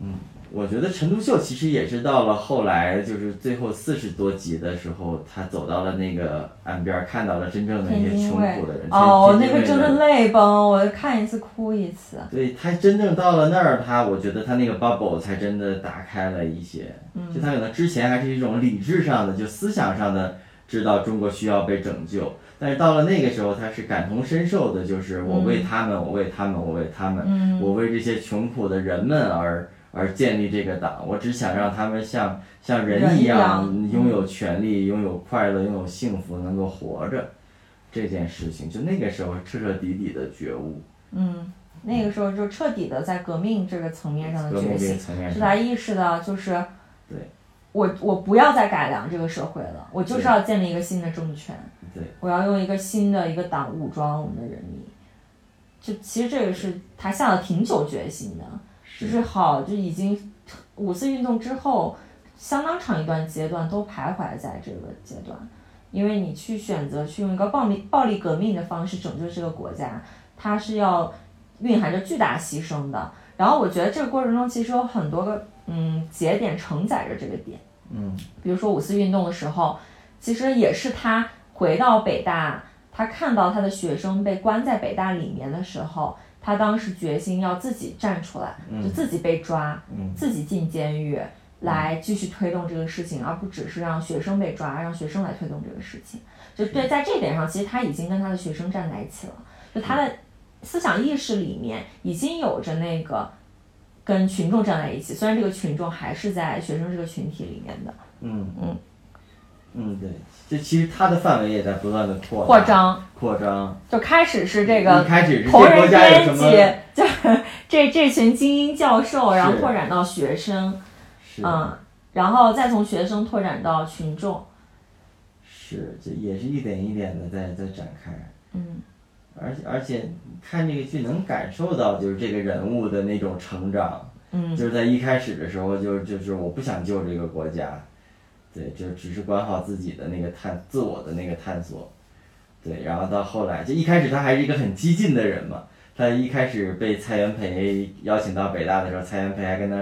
嗯，我觉得陈独秀其实也是到了后来，就是最后四十多集的时候，他走到了那个岸边，看到了真正的那些穷苦的人。哦，那个真的泪崩，我看一次哭一次。对他真正到了那儿，他我觉得他那个 bubble 才真的打开了一些。嗯。就他可能之前还是一种理智上的，就思想上的知道中国需要被拯救。但是到了那个时候，他是感同身受的，就是我为他们，我为他们，我为他们，我为这些穷苦的人们而而建立这个党。我只想让他们像像人一样拥有权利、拥有快乐、拥有幸福，能够活着。这件事情，就那个时候彻彻底底的觉悟。嗯，那个时候就彻底的在革命这个层面上的觉醒，是他意识到就是，对，我我不要再改良这个社会了，我就是要建立一个新的政权。对，我要用一个新的一个党武装我们的人民。就其实这个是他下了挺久决心的，就是好就已经五四运动之后相当长一段阶段都徘徊在这个阶段。因为你去选择去用一个暴力暴力革命的方式拯救这个国家，它是要蕴含着巨大牺牲的。然后我觉得这个过程中其实有很多个嗯节点承载着这个点，嗯，比如说五四运动的时候，其实也是他回到北大，他看到他的学生被关在北大里面的时候，他当时决心要自己站出来，就自己被抓，自己进监狱。来继续推动这个事情，而不只是让学生被抓，让学生来推动这个事情。就对，在这点上，其实他已经跟他的学生站在一起了。就他的思想意识里面已经有着那个跟群众站在一起，虽然这个群众还是在学生这个群体里面的。嗯嗯嗯，对，就其实它的范围也在不断的扩扩张扩张。就开始是这个开始同人编辑，就是 这这群精英教授，然后拓展到学生。嗯，然后再从学生拓展到群众，是，这也是一点一点的在在展开。嗯，而且而且看这个剧能感受到，就是这个人物的那种成长。嗯，就是在一开始的时候，就就是我不想救这个国家，对，就只是管好自己的那个探自我的那个探索，对，然后到后来，就一开始他还是一个很激进的人嘛。他一开始被蔡元培邀请到北大的时候，蔡元培还跟他。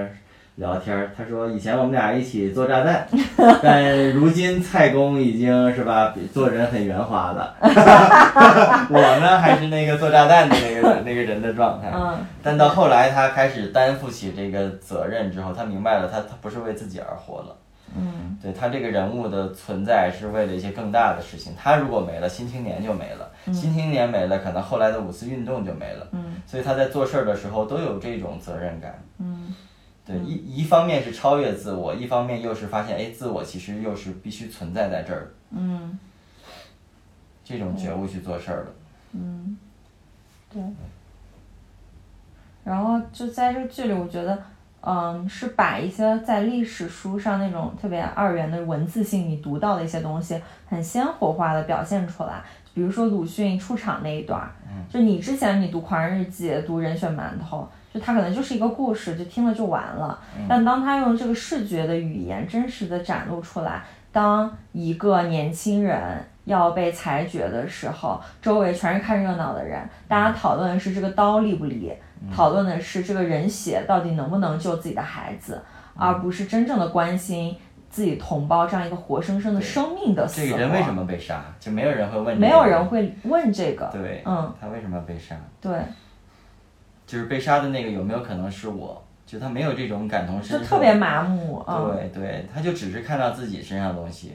聊天儿，他说以前我们俩一起做炸弹，但如今蔡公已经是吧，做人很圆滑了。我呢还是那个做炸弹的那个那个人的状态。但到后来他开始担负起这个责任之后，他明白了，他他不是为自己而活了。嗯。对他这个人物的存在是为了一些更大的事情。他如果没了，新青年就没了；新青年没了，可能后来的五四运动就没了。嗯。所以他在做事儿的时候都有这种责任感。嗯。对，一一方面是超越自我，一方面又是发现，哎，自我其实又是必须存在在这儿嗯。这种觉悟去做事儿的。嗯。对。然后就在这个剧里，我觉得，嗯，是把一些在历史书上那种特别二元的文字性，你读到的一些东西，很鲜活化的表现出来。比如说鲁迅出场那一段，就你之前你读《狂人日记》，读《人血馒头》。就他可能就是一个故事，就听了就完了。但当他用这个视觉的语言真实的展露出来，当一个年轻人要被裁决的时候，周围全是看热闹的人，大家讨论的是这个刀利不利，讨论的是这个人血到底能不能救自己的孩子，而不是真正的关心自己同胞这样一个活生生的生命的死亡。这个人为什么被杀？就没有人会问。没有人会问这个。对，嗯，他为什么被杀？对。就是被杀的那个有没有可能是我？就他没有这种感同身受，就特别麻木。对对，他就只是看到自己身上的东西。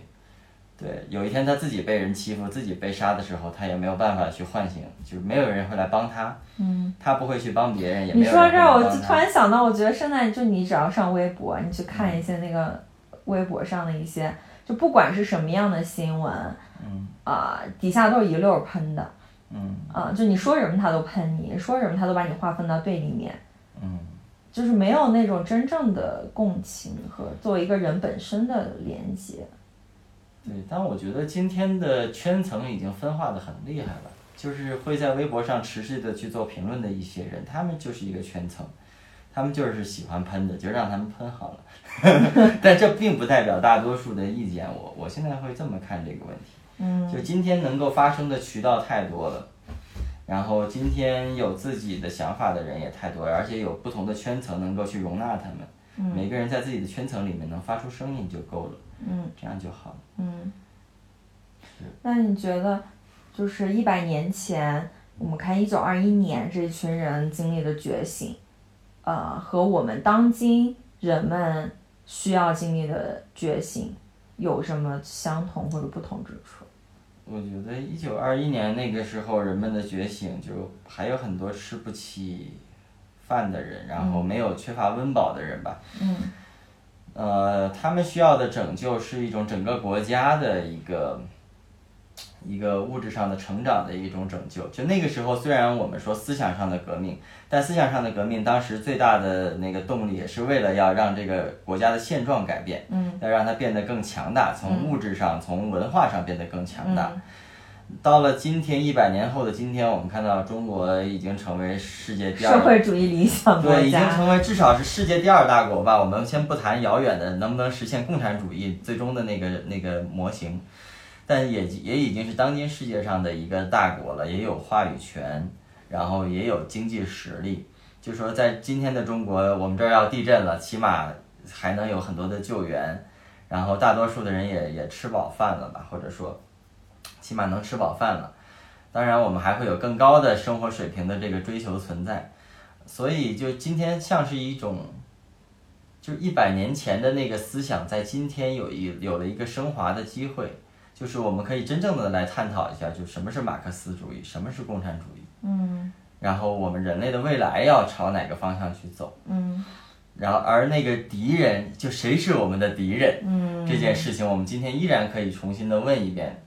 对，有一天他自己被人欺负、自己被杀的时候，他也没有办法去唤醒，就是没有人会来帮他。嗯。他不会去帮别人，也你说这，我就突然想到，我觉得现在就你只要上微博，你去看一些那个微博上的一些，就不管是什么样的新闻，嗯啊，底下都是一溜喷的。嗯啊，就你说什么他都喷你，说什么他都把你划分到对立面，嗯，就是没有那种真正的共情和作为一个人本身的连接。对，但我觉得今天的圈层已经分化的很厉害了，就是会在微博上持续的去做评论的一些人，他们就是一个圈层，他们就是喜欢喷的，就让他们喷好了。但这并不代表大多数的意见，我我现在会这么看这个问题。嗯，就今天能够发生的渠道太多了，然后今天有自己的想法的人也太多了，而且有不同的圈层能够去容纳他们。嗯，每个人在自己的圈层里面能发出声音就够了。嗯，这样就好了。嗯，那你觉得，就是一百年前，我们看一九二一年这一群人经历的觉醒，呃，和我们当今人们需要经历的觉醒。有什么相同或者不同之处？我觉得一九二一年那个时候人们的觉醒，就还有很多吃不起饭的人，然后没有缺乏温饱的人吧。嗯。呃，他们需要的拯救是一种整个国家的一个一个物质上的成长的一种拯救。就那个时候，虽然我们说思想上的革命，但思想上的革命当时最大的那个动力也是为了要让这个国家的现状改变，嗯，要让它变得更强大，从物质上、从文化上变得更强大。到了今天，一百年后的今天，我们看到中国已经成为世界第二社会主义理想国家，对，已经成为至少是世界第二大国吧。我们先不谈遥远的能不能实现共产主义最终的那个那个模型，但也也已经是当今世界上的一个大国了，也有话语权，然后也有经济实力。就说在今天的中国，我们这儿要地震了，起码还能有很多的救援，然后大多数的人也也吃饱饭了吧，或者说。起码能吃饱饭了，当然我们还会有更高的生活水平的这个追求存在，所以就今天像是一种，就一百年前的那个思想在今天有一有了一个升华的机会，就是我们可以真正的来探讨一下，就什么是马克思主义，什么是共产主义，嗯，然后我们人类的未来要朝哪个方向去走，嗯，然后而那个敌人就谁是我们的敌人，嗯，这件事情我们今天依然可以重新的问一遍。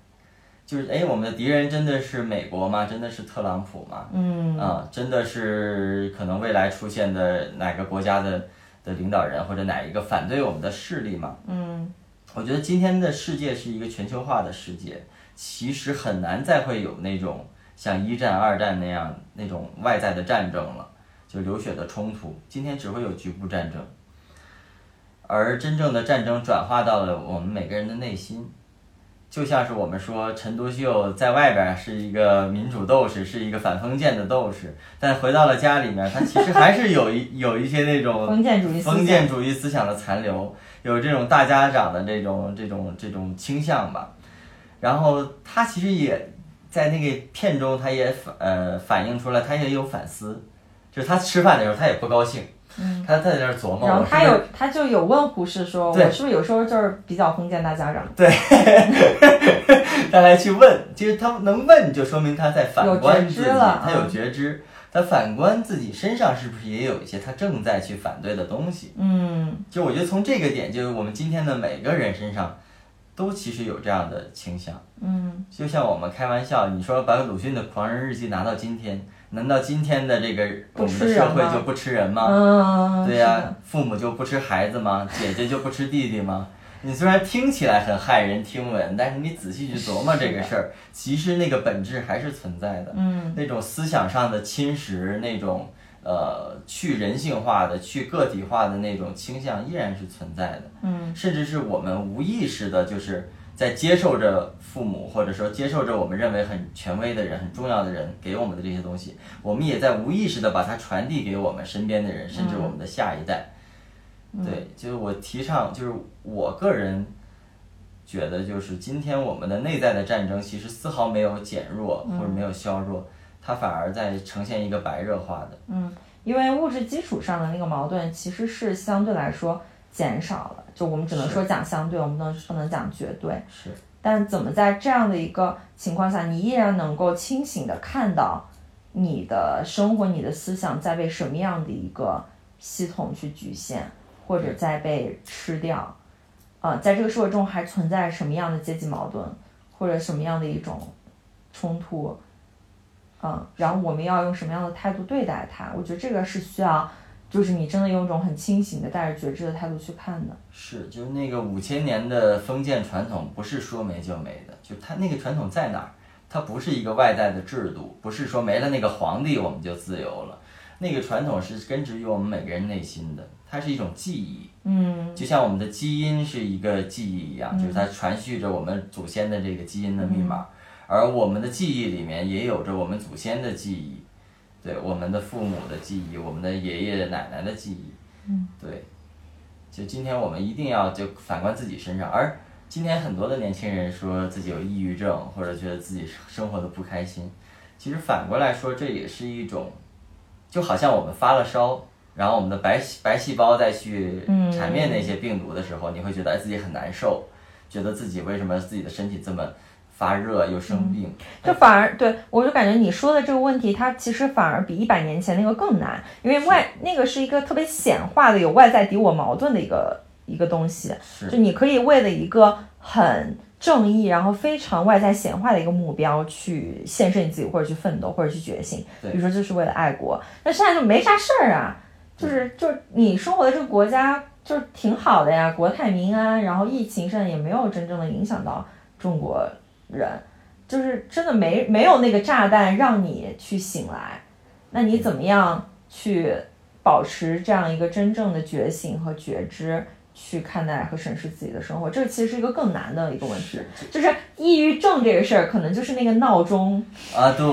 就是哎，我们的敌人真的是美国吗？真的是特朗普吗？嗯啊，真的是可能未来出现的哪个国家的的领导人或者哪一个反对我们的势力吗？嗯，我觉得今天的世界是一个全球化的世界，其实很难再会有那种像一战、二战那样那种外在的战争了，就流血的冲突。今天只会有局部战争，而真正的战争转化到了我们每个人的内心。就像是我们说陈独秀在外边是一个民主斗士，是一个反封建的斗士，但回到了家里面，他其实还是有一 有一些那种封建主义封建主义思想的残留，有这种大家长的这种这种这种倾向吧。然后他其实也在那个片中，他也反呃反映出来，他也有反思，就是他吃饭的时候他也不高兴。嗯，他在这儿琢磨，然后他有他就有问胡适说，我是不是有时候就是比较封建大家长？对，他还去问，其实他能问，就说明他在反观自己，他有觉知，他反观自己身上是不是也有一些他正在去反对的东西？嗯，就我觉得从这个点，就是我们今天的每个人身上，都其实有这样的倾向。嗯，就像我们开玩笑，你说把鲁迅的《狂人日记》拿到今天。难道今天的这个我们的社会就不吃人吗？嗯，对呀，父母就不吃孩子吗？姐姐就不吃弟弟吗？你虽然听起来很骇人听闻，但是你仔细去琢磨这个事儿，其实那个本质还是存在的。嗯，那种思想上的侵蚀，那种呃去人性化的、去个体化的那种倾向依然是存在的。嗯，甚至是我们无意识的，就是。在接受着父母，或者说接受着我们认为很权威的人、很重要的人给我们的这些东西，我们也在无意识的把它传递给我们身边的人，甚至我们的下一代。对，就是我提倡，就是我个人觉得，就是今天我们的内在的战争其实丝毫没有减弱或者没有削弱，它反而在呈现一个白热化的。嗯，因为物质基础上的那个矛盾其实是相对来说。减少了，就我们只能说讲相对，我们不能不能讲绝对。是，但怎么在这样的一个情况下，你依然能够清醒的看到你的生活、你的思想在被什么样的一个系统去局限，或者在被吃掉？啊，在这个社会中还存在什么样的阶级矛盾，或者什么样的一种冲突？嗯，然后我们要用什么样的态度对待它？我觉得这个是需要。就是你真的用一种很清醒的、带着觉知的态度去看的。是，就是那个五千年的封建传统，不是说没就没的。就它那个传统在哪儿？它不是一个外在的制度，不是说没了那个皇帝我们就自由了。那个传统是根植于我们每个人内心的，它是一种记忆。嗯，就像我们的基因是一个记忆一样，就是它传续着我们祖先的这个基因的密码，而我们的记忆里面也有着我们祖先的记忆。对我们的父母的记忆，我们的爷爷奶奶的记忆，嗯，对，就今天我们一定要就反观自己身上，而今天很多的年轻人说自己有抑郁症，或者觉得自己生活的不开心，其实反过来说，这也是一种，就好像我们发了烧，然后我们的白白细胞再去缠灭那些病毒的时候，你会觉得自己很难受，觉得自己为什么自己的身体这么。发热又生病，就反而对我就感觉你说的这个问题，它其实反而比一百年前那个更难，因为外那个是一个特别显化的有外在敌我矛盾的一个一个东西，就你可以为了一个很正义，然后非常外在显化的一个目标去献身你自己，或者去奋斗，或者去觉醒，比如说就是为了爱国，那现在就没啥事儿啊，就是就是你生活的这个国家就是挺好的呀，国泰民安，然后疫情现在也没有真正的影响到中国。人就是真的没没有那个炸弹让你去醒来，那你怎么样去保持这样一个真正的觉醒和觉知，去看待和审视自己的生活？这其实是一个更难的一个问题。就是抑郁症这个事儿，可能就是那个闹钟啊，对，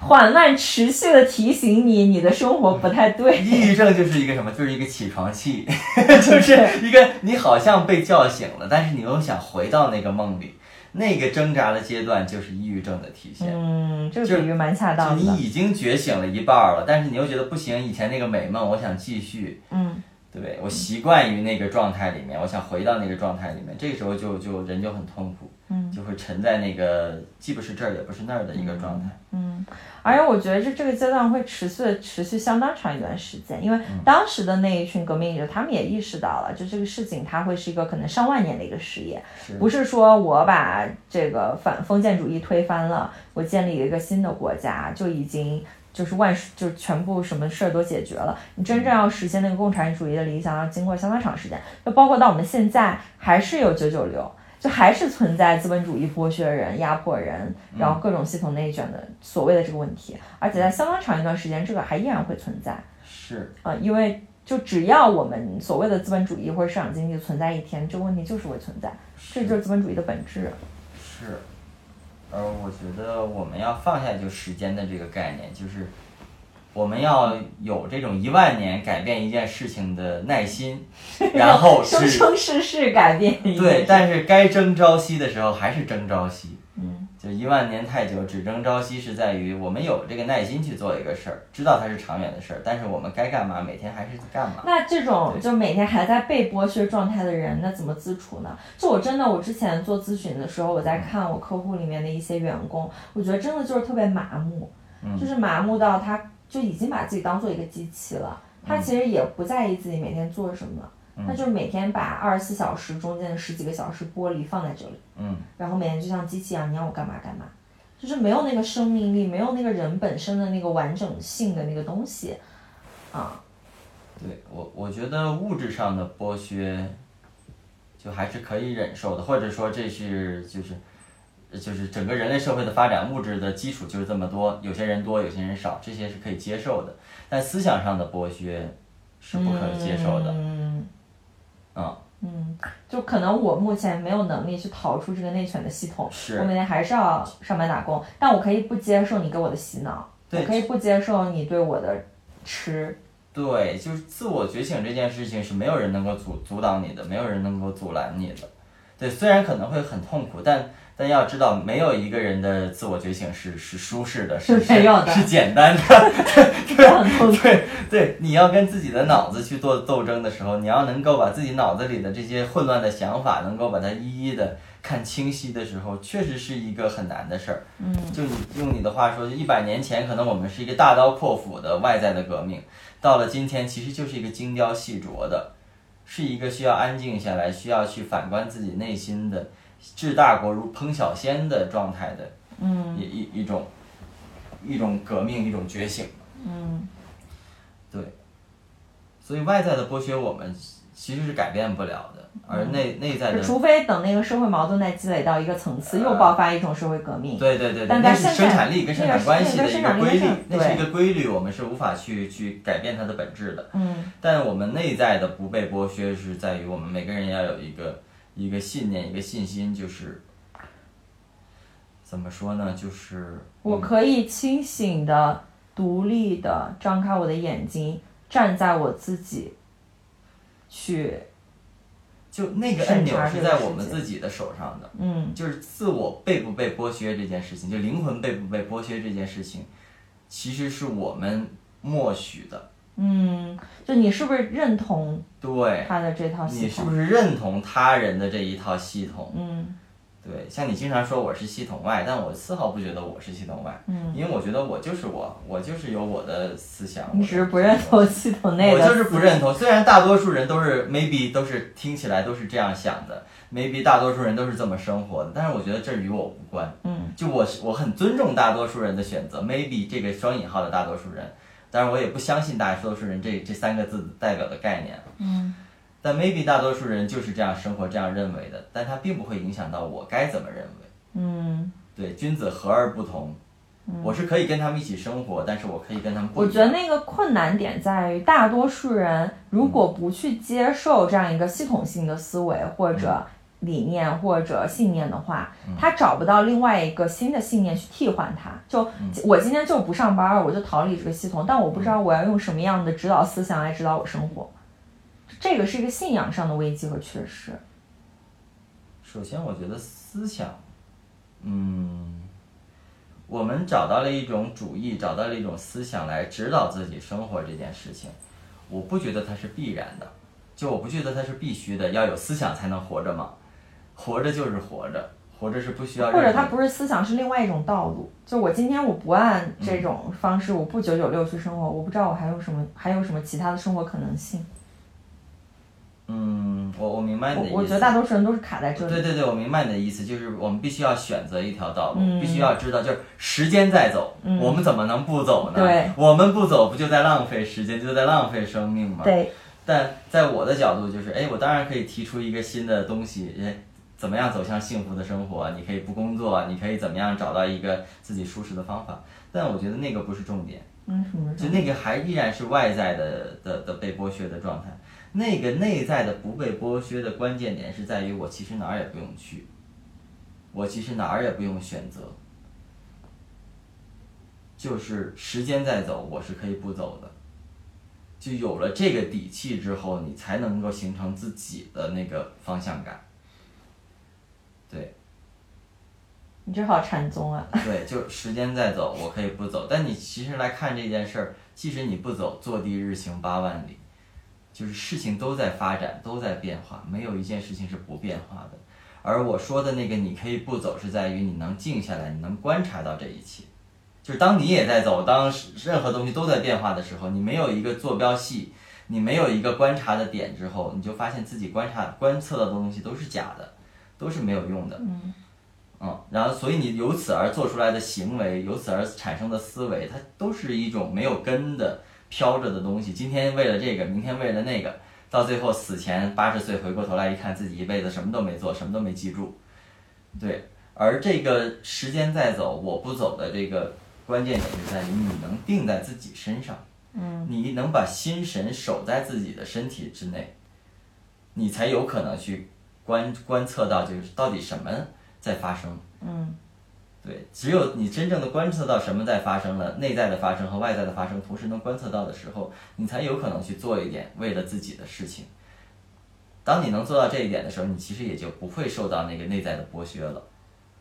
缓慢持续的提醒你，你的生活不太对。抑郁症就是一个什么？就是一个起床气，就是一个你好像被叫醒了，但是你又想回到那个梦里。那个挣扎的阶段就是抑郁症的体现。嗯，这个比喻蛮恰当的。就你已经觉醒了一半了，但是你又觉得不行，以前那个美梦，我想继续。嗯，对我习惯于那个状态里面，我想回到那个状态里面，这个时候就就人就很痛苦。嗯，就会沉在那个既不是这儿也不是那儿的一个状态。嗯，而且我觉得这这个阶段会持续持续相当长一段时间，因为当时的那一群革命者，他们也意识到了，就这个事情它会是一个可能上万年的一个事业，不是说我把这个反封建主义推翻了，我建立了一个新的国家就已经就是万事就全部什么事儿都解决了。你真正要实现那个共产主义的理想，要经过相当长时间，就包括到我们现在还是有九九六。就还是存在资本主义剥削人、压迫人，然后各种系统内卷的所谓的这个问题，而且在相当长一段时间，这个还依然会存在。是啊，因为就只要我们所谓的资本主义或者市场经济存在一天，这个问题就是会存在，这就是资本主义的本质。是，而我觉得我们要放下就时间的这个概念，就是。我们要有这种一万年改变一件事情的耐心，然后生生世世改变一。对，但是该争朝夕的时候还是争朝夕。嗯，就一万年太久，只争朝夕是在于我们有这个耐心去做一个事儿，知道它是长远的事儿，但是我们该干嘛，每天还是干嘛。那这种就每天还在被剥削状态的人，那怎么自处呢？就我真的，我之前做咨询的时候，我在看我客户里面的一些员工，我觉得真的就是特别麻木，就是麻木到他。就已经把自己当做一个机器了，他其实也不在意自己每天做什么，他就是每天把二十四小时中间的十几个小时剥离放在这里，嗯，然后每天就像机器一样，你让我干嘛干嘛，就是没有那个生命力，没有那个人本身的那个完整性的那个东西，啊，对我我觉得物质上的剥削，就还是可以忍受的，或者说这是就是。就是整个人类社会的发展，物质的基础就是这么多，有些人多，有些人少，这些是可以接受的。但思想上的剥削是不可接受的。嗯。嗯。嗯，就可能我目前没有能力去逃出这个内卷的系统，是我每天还是要上班打工，但我可以不接受你给我的洗脑，我可以不接受你对我的吃。对，就是自我觉醒这件事情是没有人能够阻阻挡你的，没有人能够阻拦你的。对，虽然可能会很痛苦，但。但要知道，没有一个人的自我觉醒是是舒适的，是没有的，是简单的。对对对，你要跟自己的脑子去做斗争的时候，你要能够把自己脑子里的这些混乱的想法，能够把它一一的看清晰的时候，确实是一个很难的事儿。嗯，就你用你的话说，就一百年前可能我们是一个大刀阔斧的外在的革命，到了今天其实就是一个精雕细琢的，是一个需要安静下来，需要去反观自己内心的。治大国如烹小鲜的状态的，嗯，一一一种，一种革命，一种觉醒，嗯，对，所以外在的剥削我们其实是改变不了的，而内内在的，除非等那个社会矛盾再积累到一个层次，又爆发一种社会革命，对对对，但那是生产力跟生产关系的一个规律，那是一个规律，我们是无法去去改变它的本质的，嗯，但我们内在的不被剥削是在于我们每个人要有一个。一个信念，一个信心，就是怎么说呢？就是我可以清醒的、独立的张开我的眼睛，站在我自己去，就那个按钮是在我们自己的手上的。嗯，就是自我被不被剥削这件事情，就灵魂被不被剥削这件事情，其实是我们默许的。嗯，就你是不是认同对他的这套系统？你是不是认同他人的这一套系统？嗯，对，像你经常说我是系统外，但我丝毫不觉得我是系统外，嗯，因为我觉得我就是我，我就是有我的思想。你只是不认同系统内的。我就是不认同，虽然大多数人都是 maybe 都是听起来都是这样想的，maybe 大多数人都是这么生活的，但是我觉得这与我无关。嗯，就我是我很尊重大多数人的选择，maybe 这个双引号的大多数人，但是我也不相信大多数人这这三个字代表的概念。嗯。但 maybe 大多数人就是这样生活、这样认为的，但它并不会影响到我该怎么认为。嗯，对，君子和而不同。我是可以跟他们一起生活，但是我可以跟他们。我觉得那个困难点在于，大多数人如果不去接受这样一个系统性的思维或者理念或者信念的话，他找不到另外一个新的信念去替换它。就我今天就不上班，我就逃离这个系统，但我不知道我要用什么样的指导思想来指导我生活。这个是一个信仰上的危机和缺失。首先，我觉得思想，嗯，我们找到了一种主义，找到了一种思想来指导自己生活这件事情，我不觉得它是必然的，就我不觉得它是必须的，要有思想才能活着吗？活着就是活着，活着是不需要。或者他不是思想，是另外一种道路。就我今天我不按这种方式，我不九九六去生活，我不知道我还有什么，还有什么其他的生活可能性。嗯，我我明白你的意思。我觉得大多数人都是卡在这里。对对对，我明白你的意思，就是我们必须要选择一条道路，必须要知道，就是时间在走，我们怎么能不走呢？对，我们不走，不就在浪费时间，就在浪费生命吗？对。但在我的角度，就是，哎，我当然可以提出一个新的东西，哎，怎么样走向幸福的生活？你可以不工作，你可以怎么样找到一个自己舒适的方法？但我觉得那个不是重点。就那个还依然是外在的的的被剥削的状态。那个内在的不被剥削的关键点是在于，我其实哪儿也不用去，我其实哪儿也不用选择，就是时间在走，我是可以不走的。就有了这个底气之后，你才能够形成自己的那个方向感。对，你这好禅宗啊！对，就时间在走，我可以不走。但你其实来看这件事儿，即使你不走，坐地日行八万里。就是事情都在发展，都在变化，没有一件事情是不变化的。而我说的那个你可以不走，是在于你能静下来，你能观察到这一切。就是当你也在走，当任何东西都在变化的时候，你没有一个坐标系，你没有一个观察的点之后，你就发现自己观察、观测的东西都是假的，都是没有用的。嗯。嗯，然后所以你由此而做出来的行为，由此而产生的思维，它都是一种没有根的。飘着的东西，今天为了这个，明天为了那个，到最后死前八十岁回过头来一看，自己一辈子什么都没做，什么都没记住。对，而这个时间在走，我不走的这个关键点就在于你能定在自己身上，嗯，你能把心神守在自己的身体之内，你才有可能去观观测到就是到底什么在发生，嗯。对，只有你真正的观测到什么在发生了，内在的发生和外在的发生同时能观测到的时候，你才有可能去做一点为了自己的事情。当你能做到这一点的时候，你其实也就不会受到那个内在的剥削了，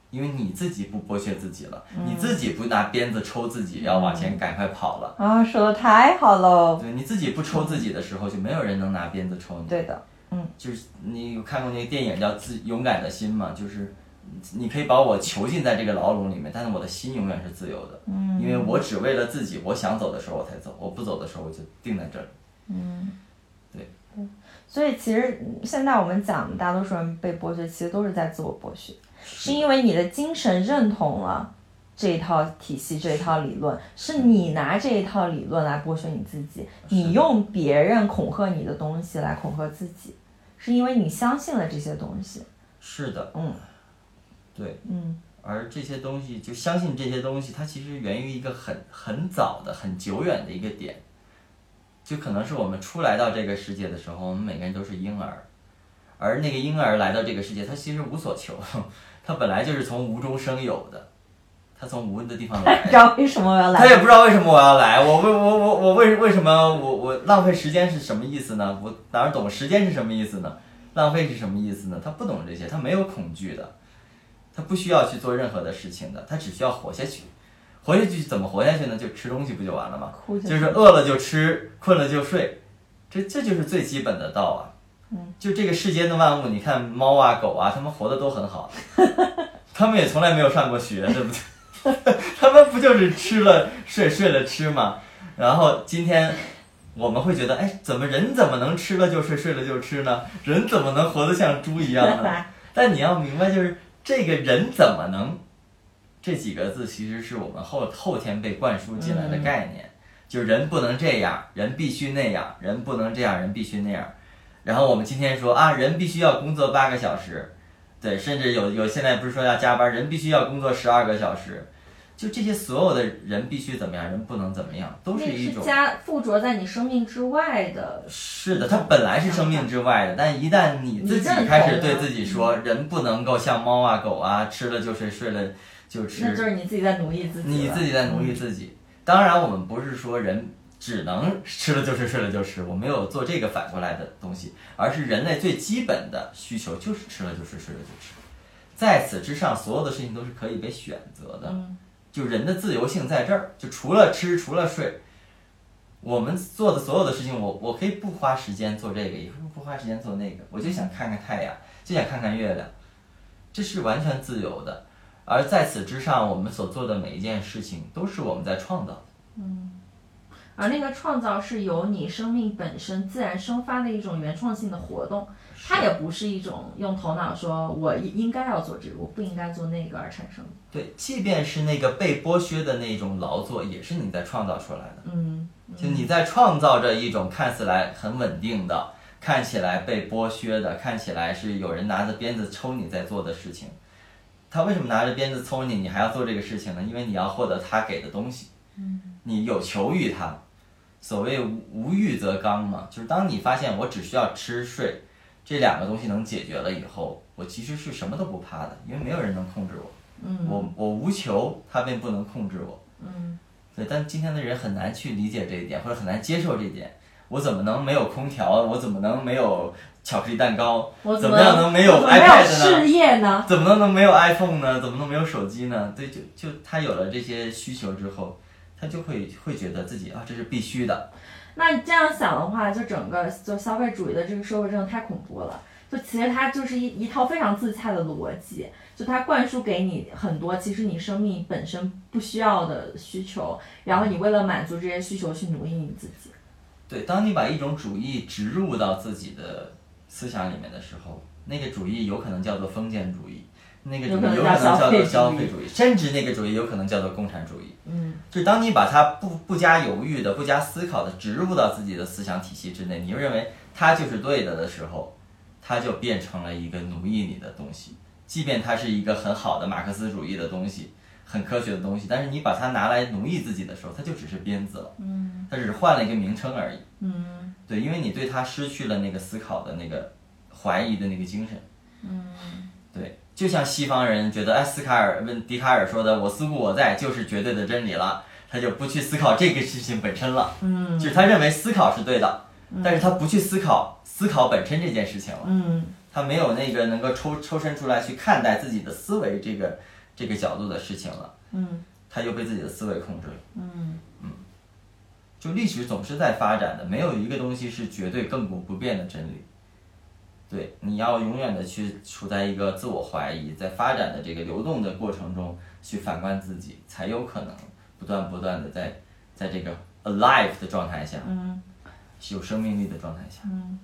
因为你自己不剥削自己了，你自己不拿鞭子抽自己要往前赶快跑了。啊，说的太好喽。对，你自己不抽自己的时候，就没有人能拿鞭子抽你。对的，嗯，就是你有看过那个电影叫《自勇敢的心》吗？就是。你可以把我囚禁在这个牢笼里面，但是我的心永远是自由的，嗯，因为我只为了自己，我想走的时候我才走，我不走的时候我就定在这里，嗯，对，对，所以其实现在我们讲大多数人被剥削，其实都是在自我剥削，是因为你的精神认同了这一套体系，这一套理论，是你拿这一套理论来剥削你自己，你用别人恐吓你的东西来恐吓自己，是因为你相信了这些东西，是的，嗯。对，嗯，而这些东西，就相信这些东西，它其实源于一个很很早的、很久远的一个点，就可能是我们初来到这个世界的时候，我们每个人都是婴儿，而那个婴儿来到这个世界，他其实无所求，他本来就是从无中生有的，他从无的地方来，知道为什么我要来？他也不知道为什么我要来，我为我我我为为什么我我浪费时间是什么意思呢？我哪懂时间是什么意思呢？浪费是什么意思呢？他不懂这些，他没有恐惧的。他不需要去做任何的事情的，他只需要活下去。活下去怎么活下去呢？就吃东西不就完了吗？就是饿了就吃，困了就睡，这这就是最基本的道啊。就这个世间的万物，你看猫啊、狗啊，它们活的都很好，它们也从来没有上过学，对不对？它们不就是吃了睡，睡了吃吗？然后今天我们会觉得，哎，怎么人怎么能吃了就睡，睡了就吃呢？人怎么能活得像猪一样呢？但你要明白，就是这个人怎么能这几个字，其实是我们后后天被灌输进来的概念，就人不能这样，人必须那样，人不能这样，人必须那样。然后我们今天说啊，人必须要工作八个小时，对，甚至有有现在不是说要加班，人必须要工作十二个小时，就这些所有的人必须怎么样，人不能怎么样，都是一种加附着在你生命之外的。是的，它本来是生命之外的，但一旦你自己开始对自己说，人不能够像猫啊狗啊，吃了就睡，睡了就吃，那就是你自己在奴役自己。你自己在奴役自己。当然，我们不是说人。只能吃了就睡，睡了就吃，我没有做这个反过来的东西，而是人类最基本的需求就是吃了就睡，睡了就吃，在此之上，所有的事情都是可以被选择的，就人的自由性在这儿，就除了吃，除了睡，我们做的所有的事情，我我可以不花时间做这个，也可以不花时间做那个，我就想看看太阳，就想看看月亮，这是完全自由的，而在此之上，我们所做的每一件事情都是我们在创造，嗯。而那个创造是由你生命本身自然生发的一种原创性的活动，它也不是一种用头脑说我应该要做这个，我不应该做那个而产生的。对，即便是那个被剥削的那种劳作，也是你在创造出来的。嗯，就你在创造着一种看似来很稳定的、看起来被剥削的、看起来是有人拿着鞭子抽你在做的事情。他为什么拿着鞭子抽你？你还要做这个事情呢？因为你要获得他给的东西。嗯，你有求于他。所谓无欲则刚嘛，就是当你发现我只需要吃睡这两个东西能解决了以后，我其实是什么都不怕的，因为没有人能控制我。嗯，我我无求，他便不能控制我。嗯，对，但今天的人很难去理解这一点，或者很难接受这一点。我怎么能没有空调？我怎么能没有巧克力蛋糕？我怎么样能没有 iPad 呢？事业呢？怎么能能没有 iPhone 呢？怎么能没有手机呢？对，就就他有了这些需求之后。他就会会觉得自己啊，这是必须的。那这样想的话，就整个就消费主义的这个社会真的太恐怖了。就其实它就是一一套非常自洽的逻辑，就它灌输给你很多其实你生命本身不需要的需求，然后你为了满足这些需求去奴役你自己。对，当你把一种主义植入到自己的思想里面的时候，那个主义有可能叫做封建主义。那个主义有可能叫做消费主义，甚至那个主义有可能叫做共产主义。嗯，就当你把它不不加犹豫的、不加思考的植入到自己的思想体系之内，你又认为它就是对的的时候，它就变成了一个奴役你的东西。即便它是一个很好的马克思主义的东西，很科学的东西，但是你把它拿来奴役自己的时候，它就只是鞭子了。嗯，它只是换了一个名称而已。嗯，对，因为你对它失去了那个思考的那个怀疑的那个精神。嗯，对。就像西方人觉得，哎，斯卡尔问笛卡尔说的“我思故我在”就是绝对的真理了，他就不去思考这个事情本身了。嗯，就是他认为思考是对的，但是他不去思考思考本身这件事情了。嗯，他没有那个能够抽抽身出来去看待自己的思维这个这个角度的事情了。嗯，他又被自己的思维控制了。嗯嗯，就历史总是在发展的，没有一个东西是绝对亘古不变的真理。对，你要永远的去处在一个自我怀疑，在发展的这个流动的过程中去反观自己，才有可能不断不断的在在这个 alive 的状态下，嗯，有生命力的状态下，嗯，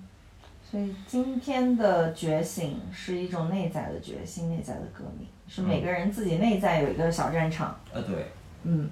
所以今天的觉醒是一种内在的觉醒，内在的革命，是每个人自己内在有一个小战场，呃，对，嗯。